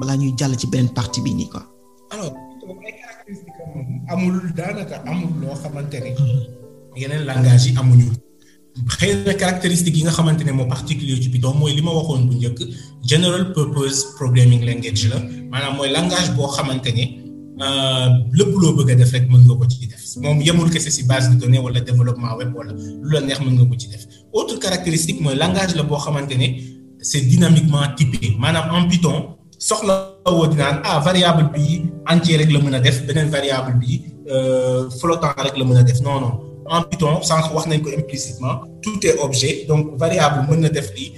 Balaa ñuy jàll ci beneen partie bi nii quoi. alors ay caractéristiques am amul daanaka amul loo xamante ne yeneen langage yi amuñu. Xëy na caractéristiques yi nga xamante ne moo particulier ci Python mooy li ma waxoon bu njëkk general purpose programming language la. Maanaam mooy langage boo xamante ne lépp loo bëgg a def rek mën nga ko ci def. Moom yemul base de données wala développement web wala lu la neex mën nga ko autre caractéristique mooy langage la boo xamante ne c'est dynamiquement typé. Maanaam en Python soxla woo dinaan ah variable bi entier rek la mën a def beneen variable bi euh, flottant rek la mën a def. Non non. En Python sànq wax nañ ko implicitement tout est objet donc variable mën na def lii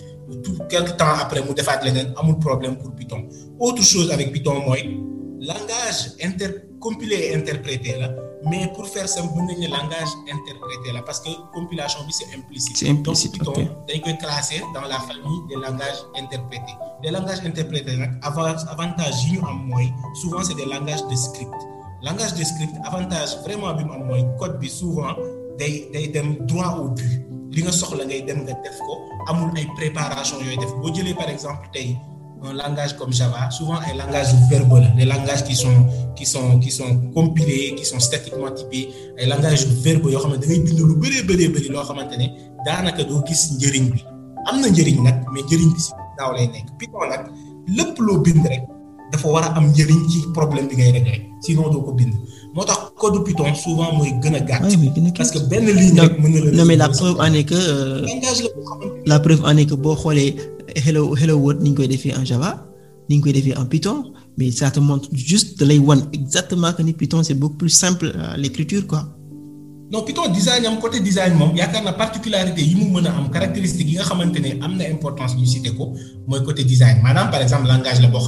tout quelque temps après mu defaat leneen amul problème pour Python. Autre chose avec Python mooy langage inter compilé et interprété la mais pour faire simple mën nañu langage interprété la parce que compilation bi c'est implicite. C'est implicite, donc Python ok. dañ koy classer dans la famille des langages interprétés. Les langages interprétés nag avant avantage yi ñu am mooy souvent c'est des langages de script. Langage de script avantage vraiment bi mu am mooy code bi souvent day day dem droit au but. Li nga soxla ngay dem nga def ko amul ay préparation yooyu def. Boo jëlee par exemple tey un langage comme Java. Souvent ay langages verbeux la des langages qui sont qui sont qui sont compilés qui sont statiquement typés. Ay langages verbeux yoo xam ne da ngay bind lu bëree bëree bëri loo xamante ne daanaka doo gis njëriñ bi. Am na njëriñ nag mais njëriñ bi si daaw lay nekk. Python nag lépp loo bind rek dafa war a am njëriñ ci problème bi ngay régler sinon doo ko bind. Moo tax code Python souvent mooy gën a gàtt. Parce que benn ligne rek mën na la. non mais la preuve en est que euh, langage la xamante preuve en est que boo xoolee hello hello world ni ñu koy en Java ni ñu koy en Python mais ça te montre juste da lay wan exactement que ni Python c'est beaucoup plus simple à l'écriture quoi. Non Python design am côté design moom yaakaar na particularité yi mu mën a am caractéristique yi nga xamante ne importance ñu cité ko côté design. Maanaam par exemple langage la boo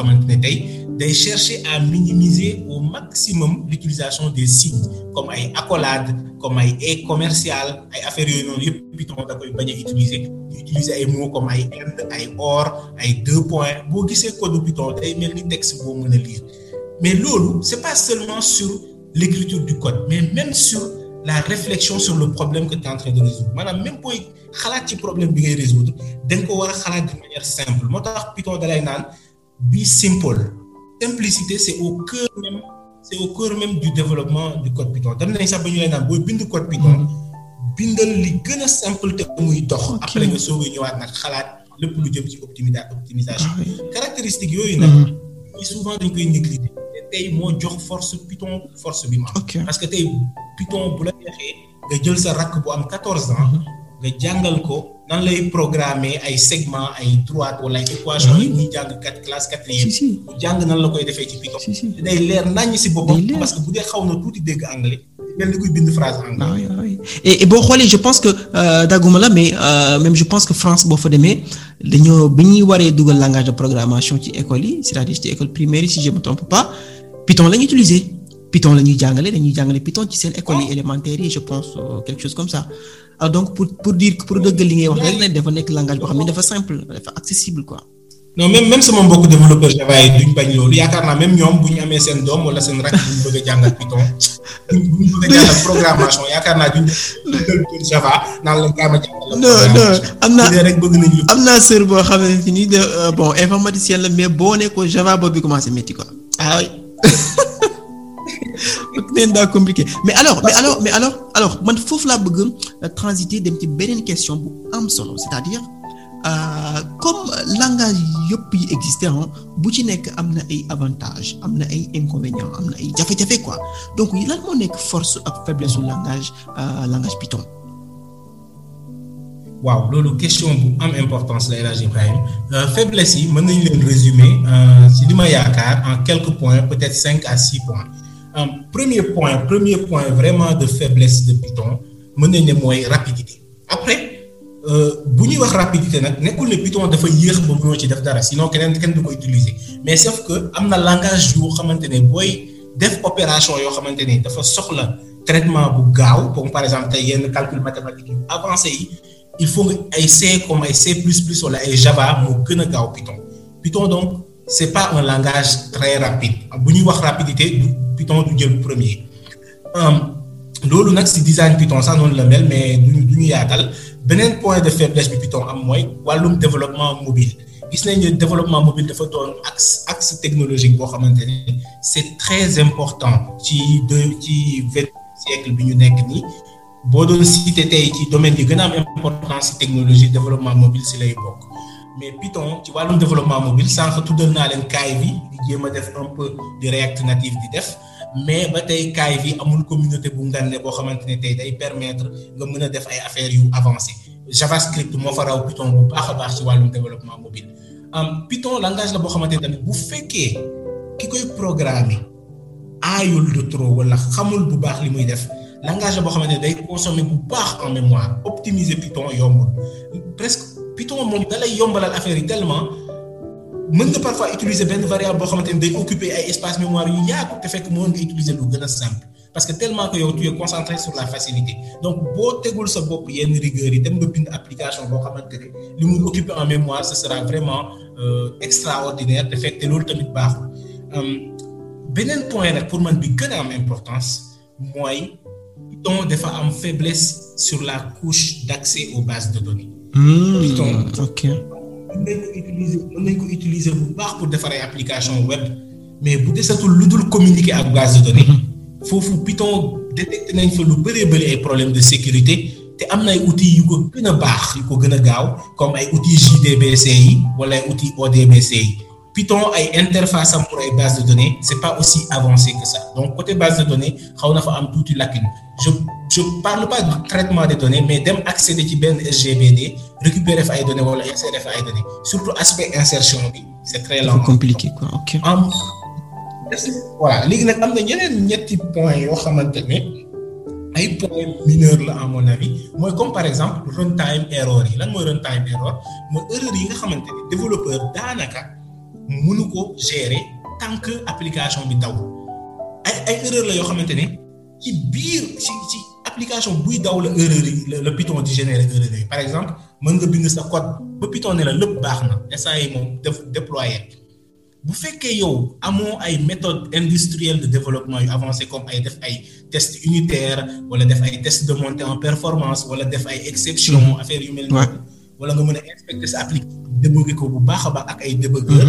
chercher à minimiser au maximum l'utilisation des signes comme ay accolades comme ay commercial ay affaires yooyu noonu yëpp Python da koy bañ a utiliser di utiliser ay mots comme ay ay or ay deux points. Boo gisee code Python day mel ni texte boo mën a lire. Mais loolu c'est pas seulement sur l'écriture du code mais même sur la réflexion sur le problème que tu es en train de résoudre. Maanaam même booy xalaat ci problème bi ngay résoudre da nga ko war a xalaat de manière simple. Moo tax Python dalay naan be simple. Simplicité c'est au cœur même c'est au cœur même du développement du code Python. Dem nañ sax ba ñu lay naan booy bind code Python bindal li gën a simple te muy dox. Après nga soog a ñëwaat nag xalaat lépp lu jëm ci optimisa optimisation. Caractéristique yooyu nag souvent dañ koy négliger tey moo jox force Python force bi mu am. parce que tey Python bu la neexee nga jël sa rakk bu am quatorze ans. nga jàngal ko nan lay programmer ay segment ay droite wala ay équation yi ñuy jàng quatre classe quatrième. Mu jàng nan la koy defee ci Python day leer naññ si boppam parce que bu dee xaw na tuuti dégg anglais mel ni kuy bind phrase anglais. Et boo xoolee je pense que dagguma la mais même je pense que France boo fa demee dañoo bi ñuy waree dugal langage de programmation ci école yi c'est-à-dire ci école primaire yi si je me trompe pas Python la ñuy utiliser Python la ñuy jàngale dañuy jàngale Python ci seen école yi élémentaires yi je pense quelque chose comme ça donc pour pour dire pour dëggal li ngay wax rek ne dafa nekk langage boo xam ne dafa simple dafa accessible quoi. non même même sama mbokk développeur Java yi duñ bañ loolu yaakaar naa même ñoom bu ñu amee seen doom wala seen rakk bu ñu bëgg a jàngal Python bu ñu bëgg a jàngal programmation yaakaar naa duñ jël Java naan la ma jàngal. non non am naa rek bëgg nañ lu. am naa sœur boo xamante ni de bon informaticien la mais boo ne ko Java boobu bi commencé métti quoi ah oui. neen daa compliqué mais alors mais alors mais alors alors man foofu laa bëgg transiter dem ci beneen question bu am c'est-à-dire euh, comme langage yëpp yi existé bu ci nekk am na ay avantages am na ay inconvénients am na quoi donc lan moo nekk force ak faiblesse su langage euh, langage Python? Waaw loolu question bu am importance la El Hadj Ibrahim faiblesse yi mën nañu leen résumer ci li ma yaakaar en quelques points peut-être cinq à six points. Um, premier point premier point vraiment de faiblesse de Python mën nañ ne mooy rapidité. Après bu ñuy wax rapidité nag nekkul ne Python dafa yéex ba mënoo ci def dara sinon keneen kenn du ko utiliser. Mais sauf que am na langage yoo xamante ne booy def opération yoo xamante ne dafa soxla traitement bu gaaw comme par exemple tey yenn calcul mathématique yu avancé yi il faut ay C comme ay C++ wala ay Java moo gën a gaaw Python. Python donc c'est pas un langage très rapide. Bu ñuy rapidité Python du jël premier. Loolu nag ci design Python sax noonu la mel mais duñu du ñu yaatal. Beneen point de faiblesse bi Python am mooy wàllum développement mobile. Gis nañ développement mobile dafa doon axe axe technologique boo xamante c'est très important ci de ci vingt siècle bi ñu boo doon cité tey ci domaine yi gën a am importance technologie développement mobile ci lay bokk. Mais Python ci wàllum développement mobile sànq tuddal naa leen kaay bi di jéem a def un peu de React Native di def. Mais ba tey kaay bi amul communauté bu ngande boo xamante ne day permettre nga mën a def ay affaires yu avancé. JavaScript moo fa raw Python bu baax a baax ci wàllum développement mobile. Python langage la boo xamante ne tamit bu fekkee ki koy programmer aayul de trop wala xamul bu baax li muy def langage la boo xamante ne day consommer bu baax en mémoire optimiser Python yombul. Presque Python moom da lay yombalal affaire yi tellement mën nga parfois utiliser benn variable boo xamante ne day occuper ay espace mémoire yu yaatu te fekk mën nga utiliser lu gën a simple. Parce que tellement que yow tu es concentré sur la facilité. Donc boo tegul sa bopp yenn rigueur yi dem nga bind application boo xamante ne li muy occuper en mémoire ce sera vraiment euh, extraordinaire te fekk te loolu tamit baaxul. Beneen point nag pour man bi gën a am importance mooy Python dafa am faiblesse sur la couche d'accès aux bases de données. Python ok. mën nañ ko utiliser mën nañ ko utiliser bu baax pour application web mais bu desatul lu dul communiquer ak base de données. foofu Python détecté nañ fa lu bëree bëri ay problèmes de sécurité te am na ay outils yu ko gën a baax yu ko gën a gaaw comme ay outils JDBC yi wala ay outils ODBC yi Python ay interface am pour ay bases de données. C'est pas aussi avancé que ça. Donc côté base de données xaw na fa am tuuti lacune. Je je parle pas du traitement des données mais dem accéder ci benn SGBD récupérer fa ay données wala insérer fa ay données. Surtout aspect insertion bi c'est très lent. compliqué quoi ok. am voilà. Léegi nag am na ñeneen ñetti points yoo xamante ne ay points mineurs la à mon avis. Mooy comme par exemple runtime error yi. Lan mooy runtime error? Mooy erreur yi nga xamante ne développeur daanaka mënu ko gérer tant que application bi daw. Ay ay erreur la yoo xamante ne ci biir ci ci application buy daw la erreur yi la Python di générer erreur yi. Par exemple mën nga bind sa code ba Python ne la lépp baax na instant yi moom def déployer bu fekkee yow amoo ay méthodes industrielles de développement yu avancé comme ay def ay tests unitaires wala def ay tests de montée en performance wala def ay exceptions affaire yu mel noonu wala nga mën a inspecter sa application débugger ko bu baax a baax ak ay débuggeur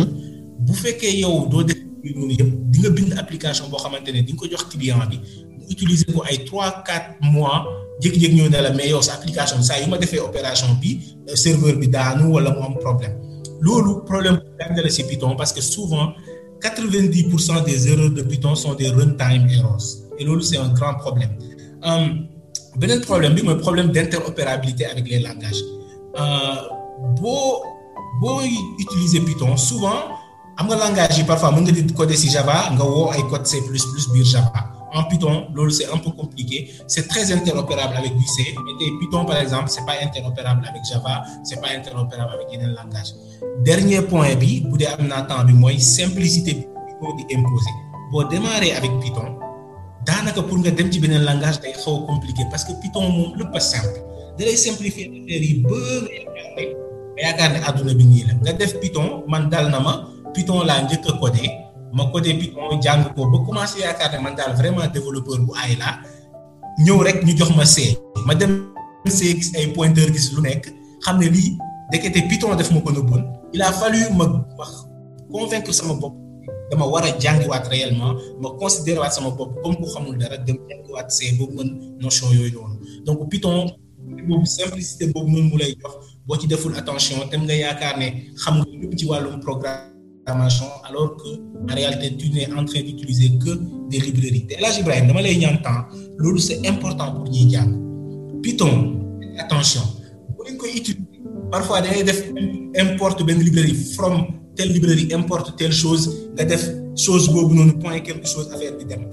bu fekkee yow doo def noonu yëpp di nga bind application boo xamante ne di nga ko jox client bi mu utiliser ko ay trois quatre mois jékki-jékki ñëw ne la mais yow sa application saa yu ma defee opération bi serveur bi daanu wala mu am problème. Loolu problème bu la ci Python parce que souvent quatre-vingt-dix pour cent des erreurs de Python sont des runtime errors. Et loolu c'est un grand problème. Beneen problème bi mooy problème d'interopérabilité avec les langages. Boo boo utiliser Python. Souvent am nga langage yi parfois mën nga di coder ci Java nga woo ay code C++ biir Java. En Python loolu c'est un peu compliqué. C'est très interopérable avec C tey Python par exemple c'est pas interopérable avec Java c'est pas interopérable avec yeneen langage. Dernier point bi bu dee am naa temps bi mooy simplicité bi Python di imposer. Boo démarrer avec Python daanaka pour nga dem ci beneen langage day xaw compliqué parce que Python moom lépp a simple. Da lay simplifier affaire yi nga yaakaar ne adduna bi nii la. nga def Python man dal ma Python laa njëkk a codé. ma codé Python jàng ko ba commencé yaakaar ne man daal vraiment développeur bu aay laa. ñëw rek ñu jox ma ma dem gis ay pointeur gis lu nekk. xam ne lii Python def ma ko il a fallu ma wax convaincre sama bopp. dama war a jàngiwaat réellement ma considérer waat sama bopp comme ku xamul dara dem jàngiwaat mën notion yooyu noonu. donc Python boobu simplicité boobu noonu mu boo ci deful attention tem nga yaakaar ne xam nga lépp ci wàllum programmation alors que en réalité tu n'es en train d'utiliser que des librairies. Te El Hadj dama lay ñaan temps loolu c'est important pour ñuy Python attention bu parfois da ngay def importe benn librairie from telle librairie importe telle chose nga def chose boobu noonu point quelque chose affaire bi dem.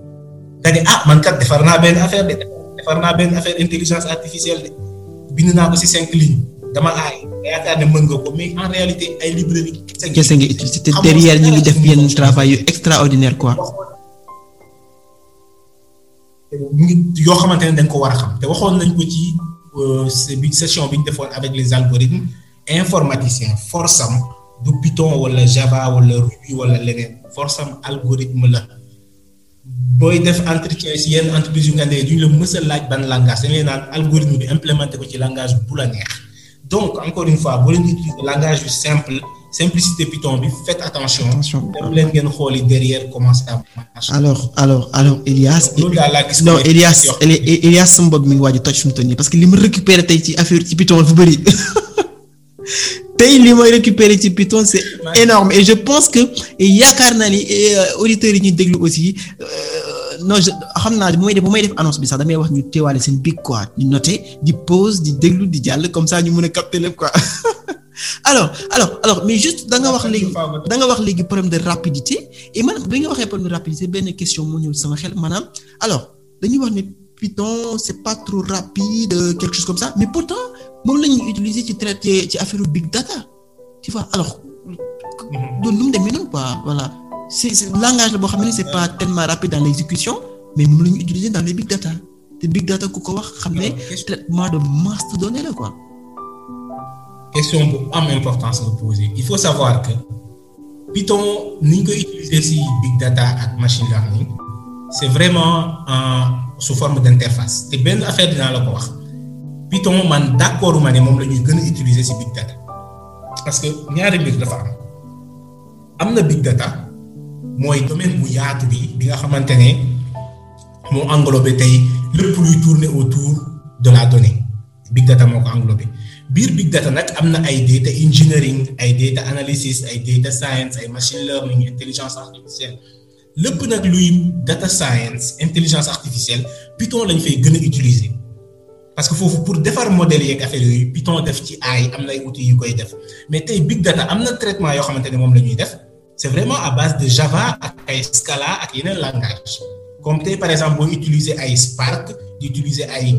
Nga ne ah man kat defar naa affaire de defar naa affaire intelligence artificielle de bind naa ko ci cinq lignes dama aay yaakaar ne mën nga ko mais en réalité ay librairie kese nga utiliser te derrière ñu ngi def yenn travail yu extraordinaire quoi. yoo xamante ne dañ ko war a xam. Te waxoon nañ ko ci bi session bi ñu defoon avec les algorithmes. Force am du Python wala Java wala Ruby wala leneen. Force am algorithme la. Booy def entretien yenn entreprise yu nga ne duñ la mës a laaj ban langage. Dañ leen naan algorithme bi implémenté ko ci langage bu la neex donc encore une fois boo leen utiliser langage simple simplicité Python bi faites attention. dem leen ngeen xooli derrière comment ça marche. alors alors alors Elias. loolu daal laa gis non Elias Elias sama bopp mi ngi waaj a toj fi mu toll nii parce que li ma récupéré tey ci affaire ci Python dafa bëri tey li may récupéré ci Python c'est énorme et je pense que yaakaar naa ni auditeurs yi ñuy déglu aussi non xam naa bu may def bu may def annonce bi sax damay wax ñu teewaale seen big quoi ñu noter di pause di déglu di jàll comme ça ñu mën a capter lépp quoi. Alors alors alors mais juste da nga wax léegi da nga wax léegi problème de rapidité. Et man bi nga waxee problème de rapidité benn question moo ñëw sama xel maanaam alors dañuy wax ne Python c'est pas trop rapide quelque chose comme ça mais pourtant moom la ñuy utiliser ci traiter ci affaire big data. Tu vois alors loolu nu mu demee noonu quoi voilà c'est langage la boo xam ne c'est pas tellement rapide dans l'exécution mais moom la ñuy utiliser dans les big data. Te big data ku ko wax xam ne traitement de masse de données la quoi. question bu am importance nga poser. Il faut savoir que Python ni ñu koy utiliser ci big data ak machine learning c'est vraiment en sous forme d'interface. Te benn affaire dinaa la ko wax. Python man d'accord ma ne moom la ñuy gën a utiliser ci big data. Parce que ñaari mbir dafa am. Am na big data mooy domaine bu yaatu bi bi nga xamante ne moo englobé tey lépp luy tourner autour de la donnée. Big data moo ko englobé biir big data nag am na ay data engineering ay data analysis ay data science ay machine learning intelligence artificielle. Lépp nag luy data science intelligence artificielle Python lañ fay gën a utiliser. Parce que foofu pour defar modèle yeeg affaire yooyu Python def ci ay am na ay outils yu koy def. Mais tey big data am na traitement yoo xamante ne moom la ñuy def c'est vraiment à base de Java ak ay Scala ak yeneen langage. Comme par exemple boo utiliser ay Spark di utiliser ay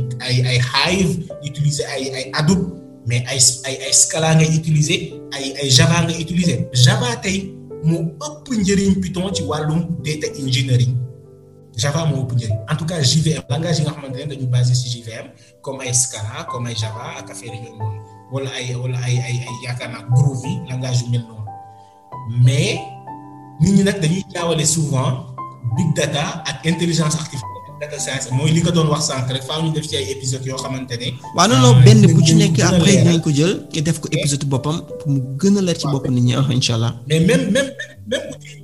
Hive utiliser ay ay Hadoop mais Scala ngay utiliser ay ay Java Java tey moo ëpp njëriñ Python ci wàllum data engineering. Java moo ëpp en tout cas JVM langage yi nga xamante ne dañu basé JVM comme comme Java ak affaire yooyu noonu. Groovy langage yu mais nit ñi nag dañuy jaawale souvent big data ak intelligence artificielle data science mooy li nga doon wax sànq rek faaw ñu def ci ay épisodes yoo xamante ne. waaw non non benn bu ci nekk après dinañ ko jël te def ko épisode boppam pour mu gën a leer ci bopp nit ñi ah incha allah. mais même même même outil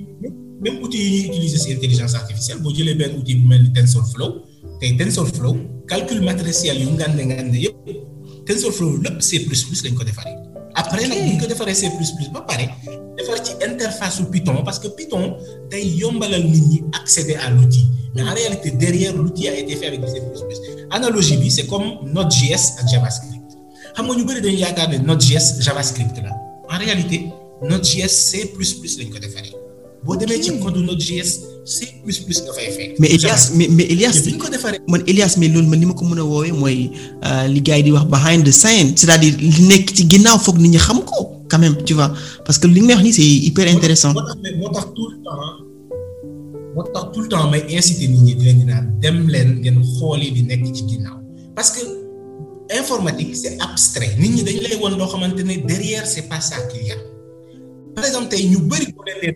même outil yi ñuy utiliser ci intelligence artificielle boo jëlee benn outil bu mel ni TensorFlow tey TensorFlow calcul matériel yu ngande ngande yëpp TensorFlow lépp C++ lañ ko defaree. Après nag bu ñu ko defaree C++ ba pare defar ci interface su Python parce que Python day yombalal nit ñi accéder à l'outil. Mais en réalité derrière l'outil a été fait avec du C++. analogie bi c'est comme Node.js ak JavaScript. Xam nga ñu bëri dañu yaakaar ne Node.js JavaScript la. En réalité Node.js C++ lañ ko defaree boo demee ci code Node.js C++ nga fay fekk. mais Elias mais mais Elias bi ñu ko defaree. man Elias mais loolu man ni ma ko mën a woowee mooy li gars yi di wax behind the scene c'est-à-dire li nekk ci ginnaaw foog nit ñi xam ko quand même tu vois. Parce que li nga wax nii c'est hyper intéressant. moo tax moo tax tout le temps moo tax tout le temps may inciter nit ñi di leen naan dem leen ngeen xooli di nekk ci ginnaaw. Parce que informatique c'est abstrait. Nit ñi dañu lay won loo xamante ne derrière c'est pas ça qu'il y a. Par exemple tey ñu bëri boo leen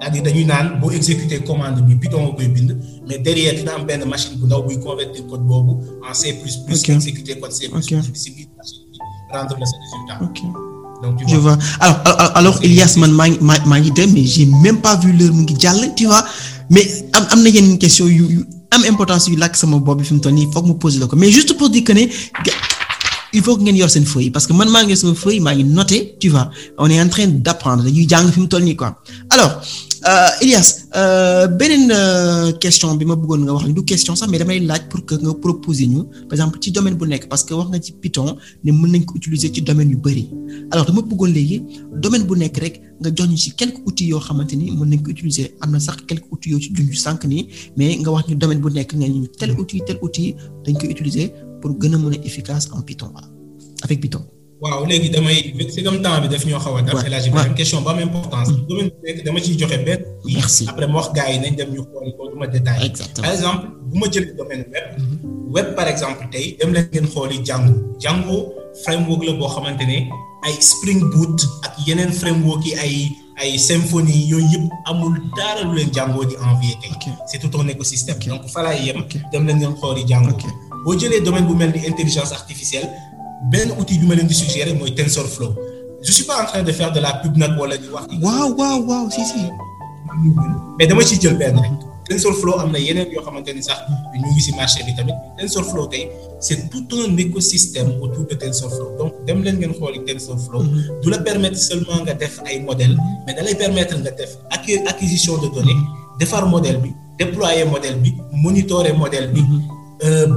c'est-à-dire dañuy naan boo exécuter commande bi Python nga koy bind mais derrière dina am benn machine bu ndaw buy convertir code boobu en C++. ok. exécuter code C++ bi si biir machine bi rendre la sa résultat. ok. Donc tu je vois. alors alors, alors Elias man maa ngi maa maa ngi dem mais j'ai même pas vu l'heure mu ngi jàll tu vois. Mais am am na yenn question yu yu am importance yu làkk sama bopp bi fi mu toll nii foog mu poser la ko. Mais juste pour dire que ne il faut que ngeen yor seen feuille parce que man maa ngi sama feuille maa ngi noté tu vois. On est en train d'apprendre dañuy jàng fi mu toll nii quoi. Alors Elias euh, beneen euh, question bi ma bëggoon nga wax ni du question sax mais damay laaj pour que nga proposer ñu par exemple ci domaine bu nekk parce que wax nga ci Python ne mën nañ ko utiliser ci domaine yu bari alors dama bëggoon léegi domaine bu nekk rek nga jox ñu ci quelques outils yoo xamante ni mën nañ ko utiliser am na quelques outils yoo ci junj sànq nii mais nga wax ñu domaine bu nekk nga ñu tel outil tel outil dañ koy utiliser pour gën a efficace en Python avec Python. Waaw léegi damay c'est comme temps bi daf ñoo xaw a daf question am importance. Domaine bu nekk dama ciy joxe benn merci. Après ma wax gars yi nañ dem ñu xool ko du ma détaillé exactement. Par exemple bu ma jëlee domaine web. Web par exemple tey dem leen ngeen xooli Django. Django framework la boo xamante ne ay Spring Boot ak yeneen framework yi ay ay Symfony yooyu yëpp amul dara lu leen Django di envier tey. C'est tout un écosystème. Donc fa laay yem. Dem leen ngeen xooli Django. Boo jëlee domaine bu mel ni intelligence artificielle benn outil bi ma leen di suggérer mooy TensorFlow je suis pas en train de faire de la pub nag wala di wax. waaw waaw waaw si si. mais dama ciy jël benn rek TensorFlow am na yeneen yoo xamante ni sax ñu ngi ci marché bi tamit TensorFlow tey c'est tout un écosystème autour de TensorFlow donc dem leen ngeen xooli TensorFlow. du la permettre seulement nga def ay modèles mais da lay permettre nga def acquisition de données defar modèle bi déployer modèle bi monitorer modèle bi.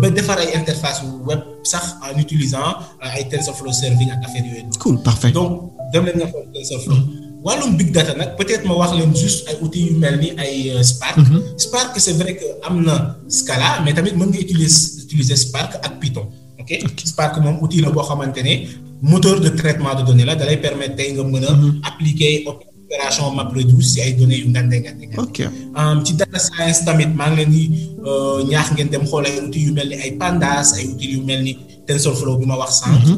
Ba defar ay interface web sax en utilisant ay TensorFlow serving ak affaire yooyu. cool parfait donc dem leen nga xool TensorFlow. wàllum big data nag peut-être ma wax leen juste ay outils yu mel ni ay Spark. Spark c'est vrai que am na Scala mais tamit mën nga utiliser utiliser Spark ak Python. ok? Spark moom outil la boo xamante ne moteur de traitement de données la da lay permettre tey nga mën a. appliquer opération MapReduce si ay données yu ci data science tamit maa ngi leen di ñaax ngeen dem xool ay outils yu mel ni ay Pandas ay outils yu mel ni TensorFlow bi ma wax sànq.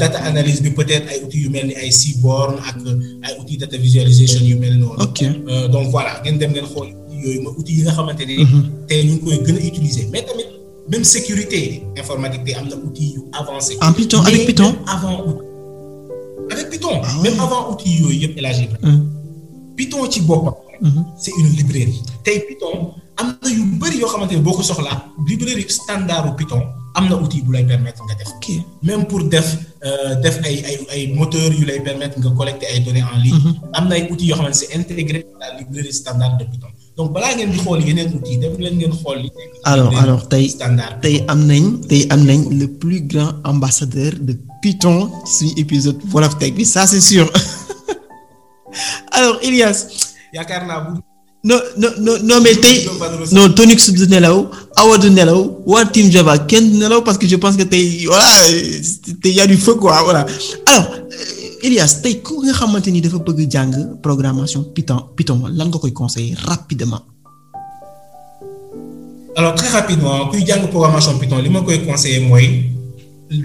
data analyse bi peut-être ay outils yu mel ni ay Seaborn ak ay outils data visualisation yu mel noonu. ok donc voilà ngeen dem ngeen xool yooyu mooy outils yi nga xamante ne. tey ñu ngi koy gën a utiliser mais tamit même sécurité informatique te am na outils yu avancés. en Python avec Python? avant avec Python. même avant outils yooyu yëpp élargi Python ci boppam. c'est une librairie tey Python am na yu bari yoo xamante ne boo ko soxlaa librairie standard Python am na outil bu lay permettre nga def. même pour def def ay ay ay moteurs yu lay permettre nga collecter ay données en ligne. am na ay outils yoo xamante c'est intégré dans la librairie standard de Python donc balaa ngeen di xool yeneen outils def leen ngeen xool li. alors alors tey tey am nañ tey am nañ le plus grand ambassadeur de Python suñu épisode Wolof Tech bi ça c'est sûr alors Elias. yaakaar naa bu. non non non non mais tey non Tonix du nelaw Awa du nelaw waa Team Java kenn du nelaw parce que je pense que tey voilà tey y a du feu quoi voilà alors Elias tey ku nga xamante ni dafa bëgg jàng programmation Python Python lan nga koy conseiller rapidement? alors très rapidement kuy jàng programmation Python li ma koy conseiller mooy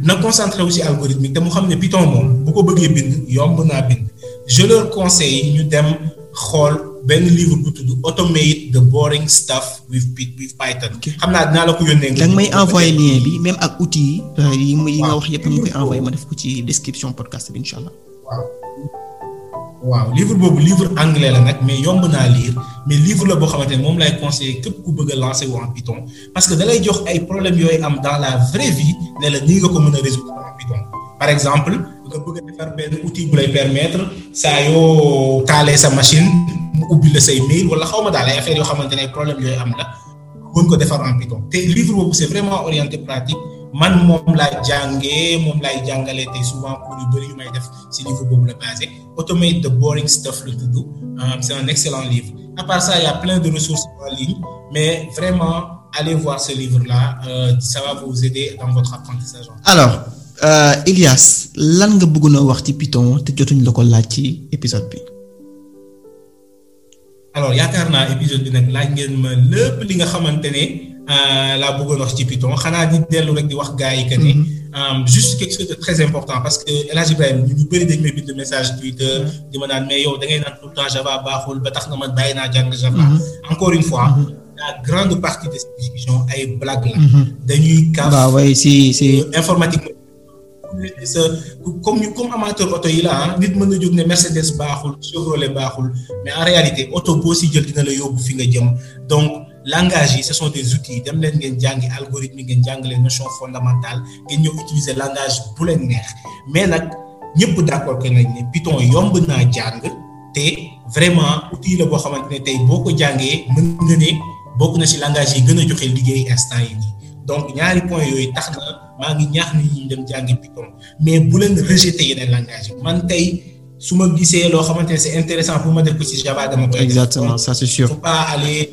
na concentré aussi algorithmique te mu xam ne Python moom bu ko bëggee bind yomb naa bind je leur conseille ñu dem xool benn livre bu tudd automate the boring stuff with with Python. xam naa dinaa la ko yónnee. da nga may envoyé lien bi même ak outils yi yi nga wax yëpp nga koy envoyé ma def ko ci description podcast bi incha allah. waaw waaw livre boobu livre anglais la nag mais yomb naa lire mais livre la boo xamante ne moom lay conseiller képp ku bëgg a lancer wu en Python parce que da lay jox ay problèmes yooyu am dans la vraie vie ne la nii nga ko mën a résoudre en Python. Par exemple nga bëgg a defar benn outil bu lay permettre saa yoo taalee sa machine mu ubbi la say mail wala xaw ma daal ay affaires yoo xamante ne problème yooyu am la mën ko defar en Python. Te livre boobu c'est vraiment orienté pratique man moom laay jàngee moom laay jàngalee te souvent cours yu bëri yu may def ci livre boobu la basé automate the boring stuff tudd c'est un excellent livre à part ça il y a plein de ressources en ligne mais vraiment allez voir ce livre là euh, ça va vous aider dans votre apprentissage. alors euh, Elias lan nga bëgg na wax ci Python te jotuñ la ko laaj ci épisode bi? alors yaakaar naa épisode bi nag laaj ngeen ma lépp li nga xamante ne laa bëggoon wax ci Python xanaa di dellu rek di wax gars yi que ne juste quelque chose de très important parce que El Hadj Ibrahima ñu bëri dañ may bind message Twitter di ma naan mais yow da ngay naan tout le temps Java baaxul ba tax na man bàyyi naa jàng Java. encore une fois la grande partie de cette discussion ay blague la. dañuy kaaf waaw waaye si si. informatique. Sa comme ñu comme amateur auto yi la ah nit mën na jóg ne Mercedes baaxul Chevrolet baaxul mais en réalité auto boo si jël dina la yóbbu fi nga jëm. Donc langage yi ce sont des outils. Dem leen ngeen jàngi algorithme yi ngeen jàng leen notion fondamentale ngeen ñëw utiliser langage bu leen neex. Mais nag ñëpp d'accord que nañ ne Python yomb naa jàng te vraiment outil la boo xamante ne tey boo ko jàngee mën nga ne bokk na ci langage yi gën a joxe liggéey instant yi nii. Donc ñaari point yooyu tax na maa ngi ñaax nit ñi dem jàngi Python. Mais bu leen rejeter yeneen langage yi. Man tey su ma gisee loo xamante ne c'est intéressant pour ma def ko ci Java dama koy exactement ça c'est sûr. faut pas aller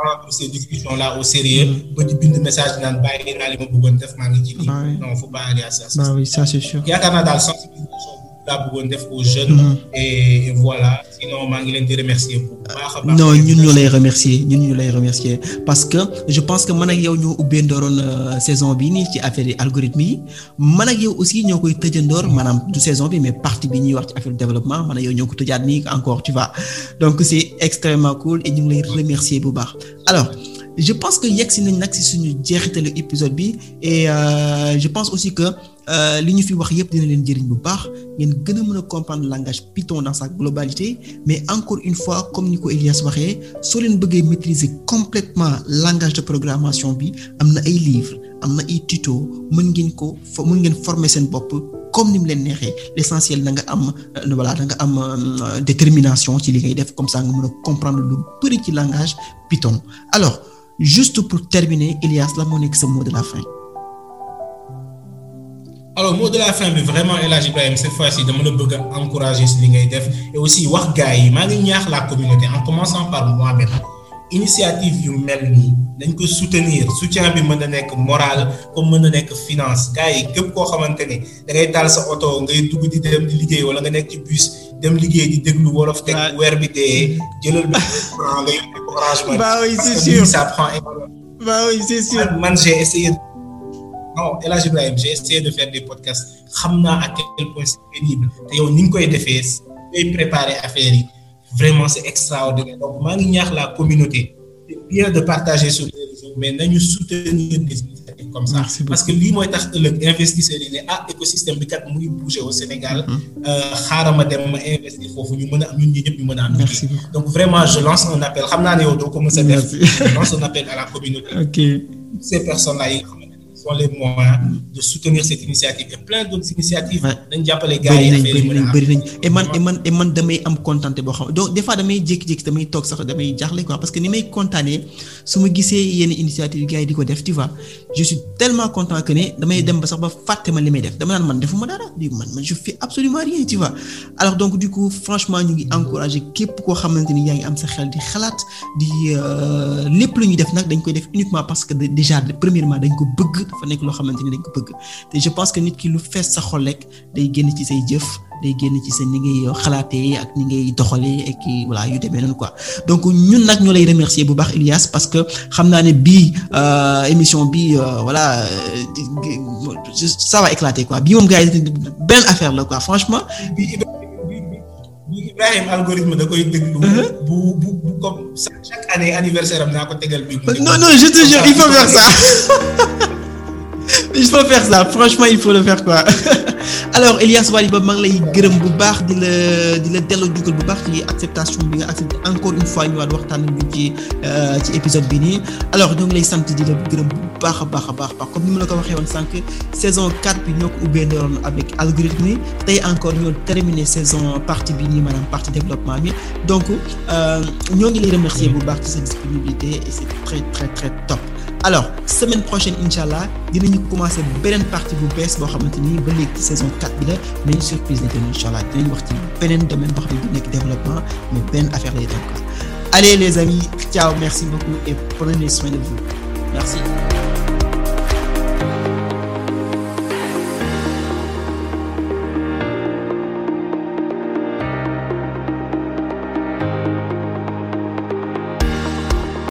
prendre ces discussions là au sérieux ba di bind message naan bàyyi naa li ma bëggoon def maa ngi ci lii non faut pas aller à ça bah oui ça c'est sûr. Yaakaar naa daal sensibilisation laa bëggoon def aux jeunes et voilà. Sinon maa ngi leen di remercier bu baax a baax. Non ñun ñu lay remercier ñun ñu lay remercier. Parce que je pense que man ak yow ñoo ubbee ndooroon saison bi nii ci affaire yi algorithme yi. Man ak yow aussi ñoo koy tëjandoor maanaam du saison bi mais partie bi ñuy wax ci affaire développement. Man ak yow ñoo ko tëjaat nii encore tu vois. Donc c'est extrêmement cool et ñu ngi lay remercier bu baax. Alors je pense que yegg si nañ nag si suñu jeexitalu épisode bi. Et euh, je pense aussi que li ñu fi wax yépp dina leen jëriñ bu baax. Langage Python dans sa globalité. Mais encore une fois comme ni ko Elias waxee soo leen bëggee maîtriser complètement langage de programmation bi am na ay livres am na ay tutos mën ko mën ngeen former seen bopp comme ni mu leen l'essentiel na nga am voilà da am détermination ci li comme ça nga mën a comprendre lu langage Python. Alors juste pour terminer Elias la moo nekk sa mot de la fin. Alors mot de la fin bi vraiment El Hadj Ibrahima cette fois-ci dama la bëgg a encourager si li ngay def. Et aussi wax gars yi maa ngi ñaax la communauté en commençant par moi-même initiative yu mel nii dañ ko soutenir. Soutien bi mën na nekk moral comme mën na nekk finance. Gars yi képp koo xamante ne da ngay taal sa oto ngay dugg di dem di liggéey wala nga nekk ci bus dem liggéey di déglu wolof teg weer bi dee jëlal ba courant nga yónnee ko Orange Money bah oui c'est sûr. que ça prend bah oui c'est sûr. Man j'ai essayé non El Hadj Ibrahima j'ai essayé de faire des podcasts. Xam naa à quel point c'est pénible te yow ni nga koy defee ngay préparer affaire yi vraiment c'est extraordinaire. Donc maa ngi ñaax la communauté c'est bien de partager sur les réseaux mais nañu soutenir des initiatives comme ça. Parce que lii mooy tax ëllëg investisseurs yi ne ah écosystème bi kat mu ngi bouger au Sénégal xaaral ma dem ma investir foofu ñu mën a am ñun ñi ñëpp ñu mën a am liggéey. Donc vraiment je lance un appel. Xam naa ne yow doo ko mës a def. Je lance un appel à la communauté. Ok. Ces personnes-là yi les moyens de soutenir cette initiative. Et plein d'autres initiatives dañ jàppale gars yi affaire yi bëri nañ et man et Vraiment. man et man damay am contenté boo xam donc des fois damay jékki-jékki damay toog sax damay jaaxle quoi parce que ni may kontaanee su ma gisee yenn initiative gars yi di ko def tu vois je suis tellement content que ne damay dem ba sax ba fàtte ma li may def. Dama naan man defuma dara di man man je fais absolument rien tu vois. Alors donc du coup franchement ñu ngi encourager képp koo xamante ni yaa ngi am sa xel di xalaat di lépp lu ñuy def nag dañ koy def uniquement parce que de- déjà premièrement dañ ko bëgg dafa nekk loo xamante ni dañ ko bëgg. Te je pense que nit ki lu fees sa xol rek day génn ci say jëf day génn ci sa ni ngay xalaatee ak ni ngay doxalee ak voilà yu demee noonu quoi. Donc ñun nag ñoo lay remercier bu baax Elias parce que xam naa ne bii euh, émission bi euh, voilà euh, ça va éclater quoi. Bii moom gars yi benn affaire la quoi. Franchement Ibrahim algorithme da koy déglu. bu bu bu comme chaque année anniversaire am naa ko tegal bi. non non je te jure il faut faire ça il faut faire ça. Franchement il faut le faire quoi. Alors Elias Wally ba maa ngi lay gërëm bu baax di la di la delloo jugal bu accepté encore une fois ñu waat waxtaan ñun ci ci épisode bi alors ñoo ngi lay sant di la gërëm bu baax a baax a baax comme ni ma la ko saison 4 bi ñoo ko avec algorithme yi. Tey encore terminé saison partie bi nii partie développement bi. Donc ñoo ngi lay remercier bu baax ci sa disponibilité et c'est très très très top alors semaine prochaine incha allah dinañu commencer beneen partie bu bees boo xamante ni saison 4 bi la mais une surprise la doon incha allah dinañ wax domaine développement mais affaire lay doon allez les amis ciao merci beaucoup et prenez soin de vous. Merci.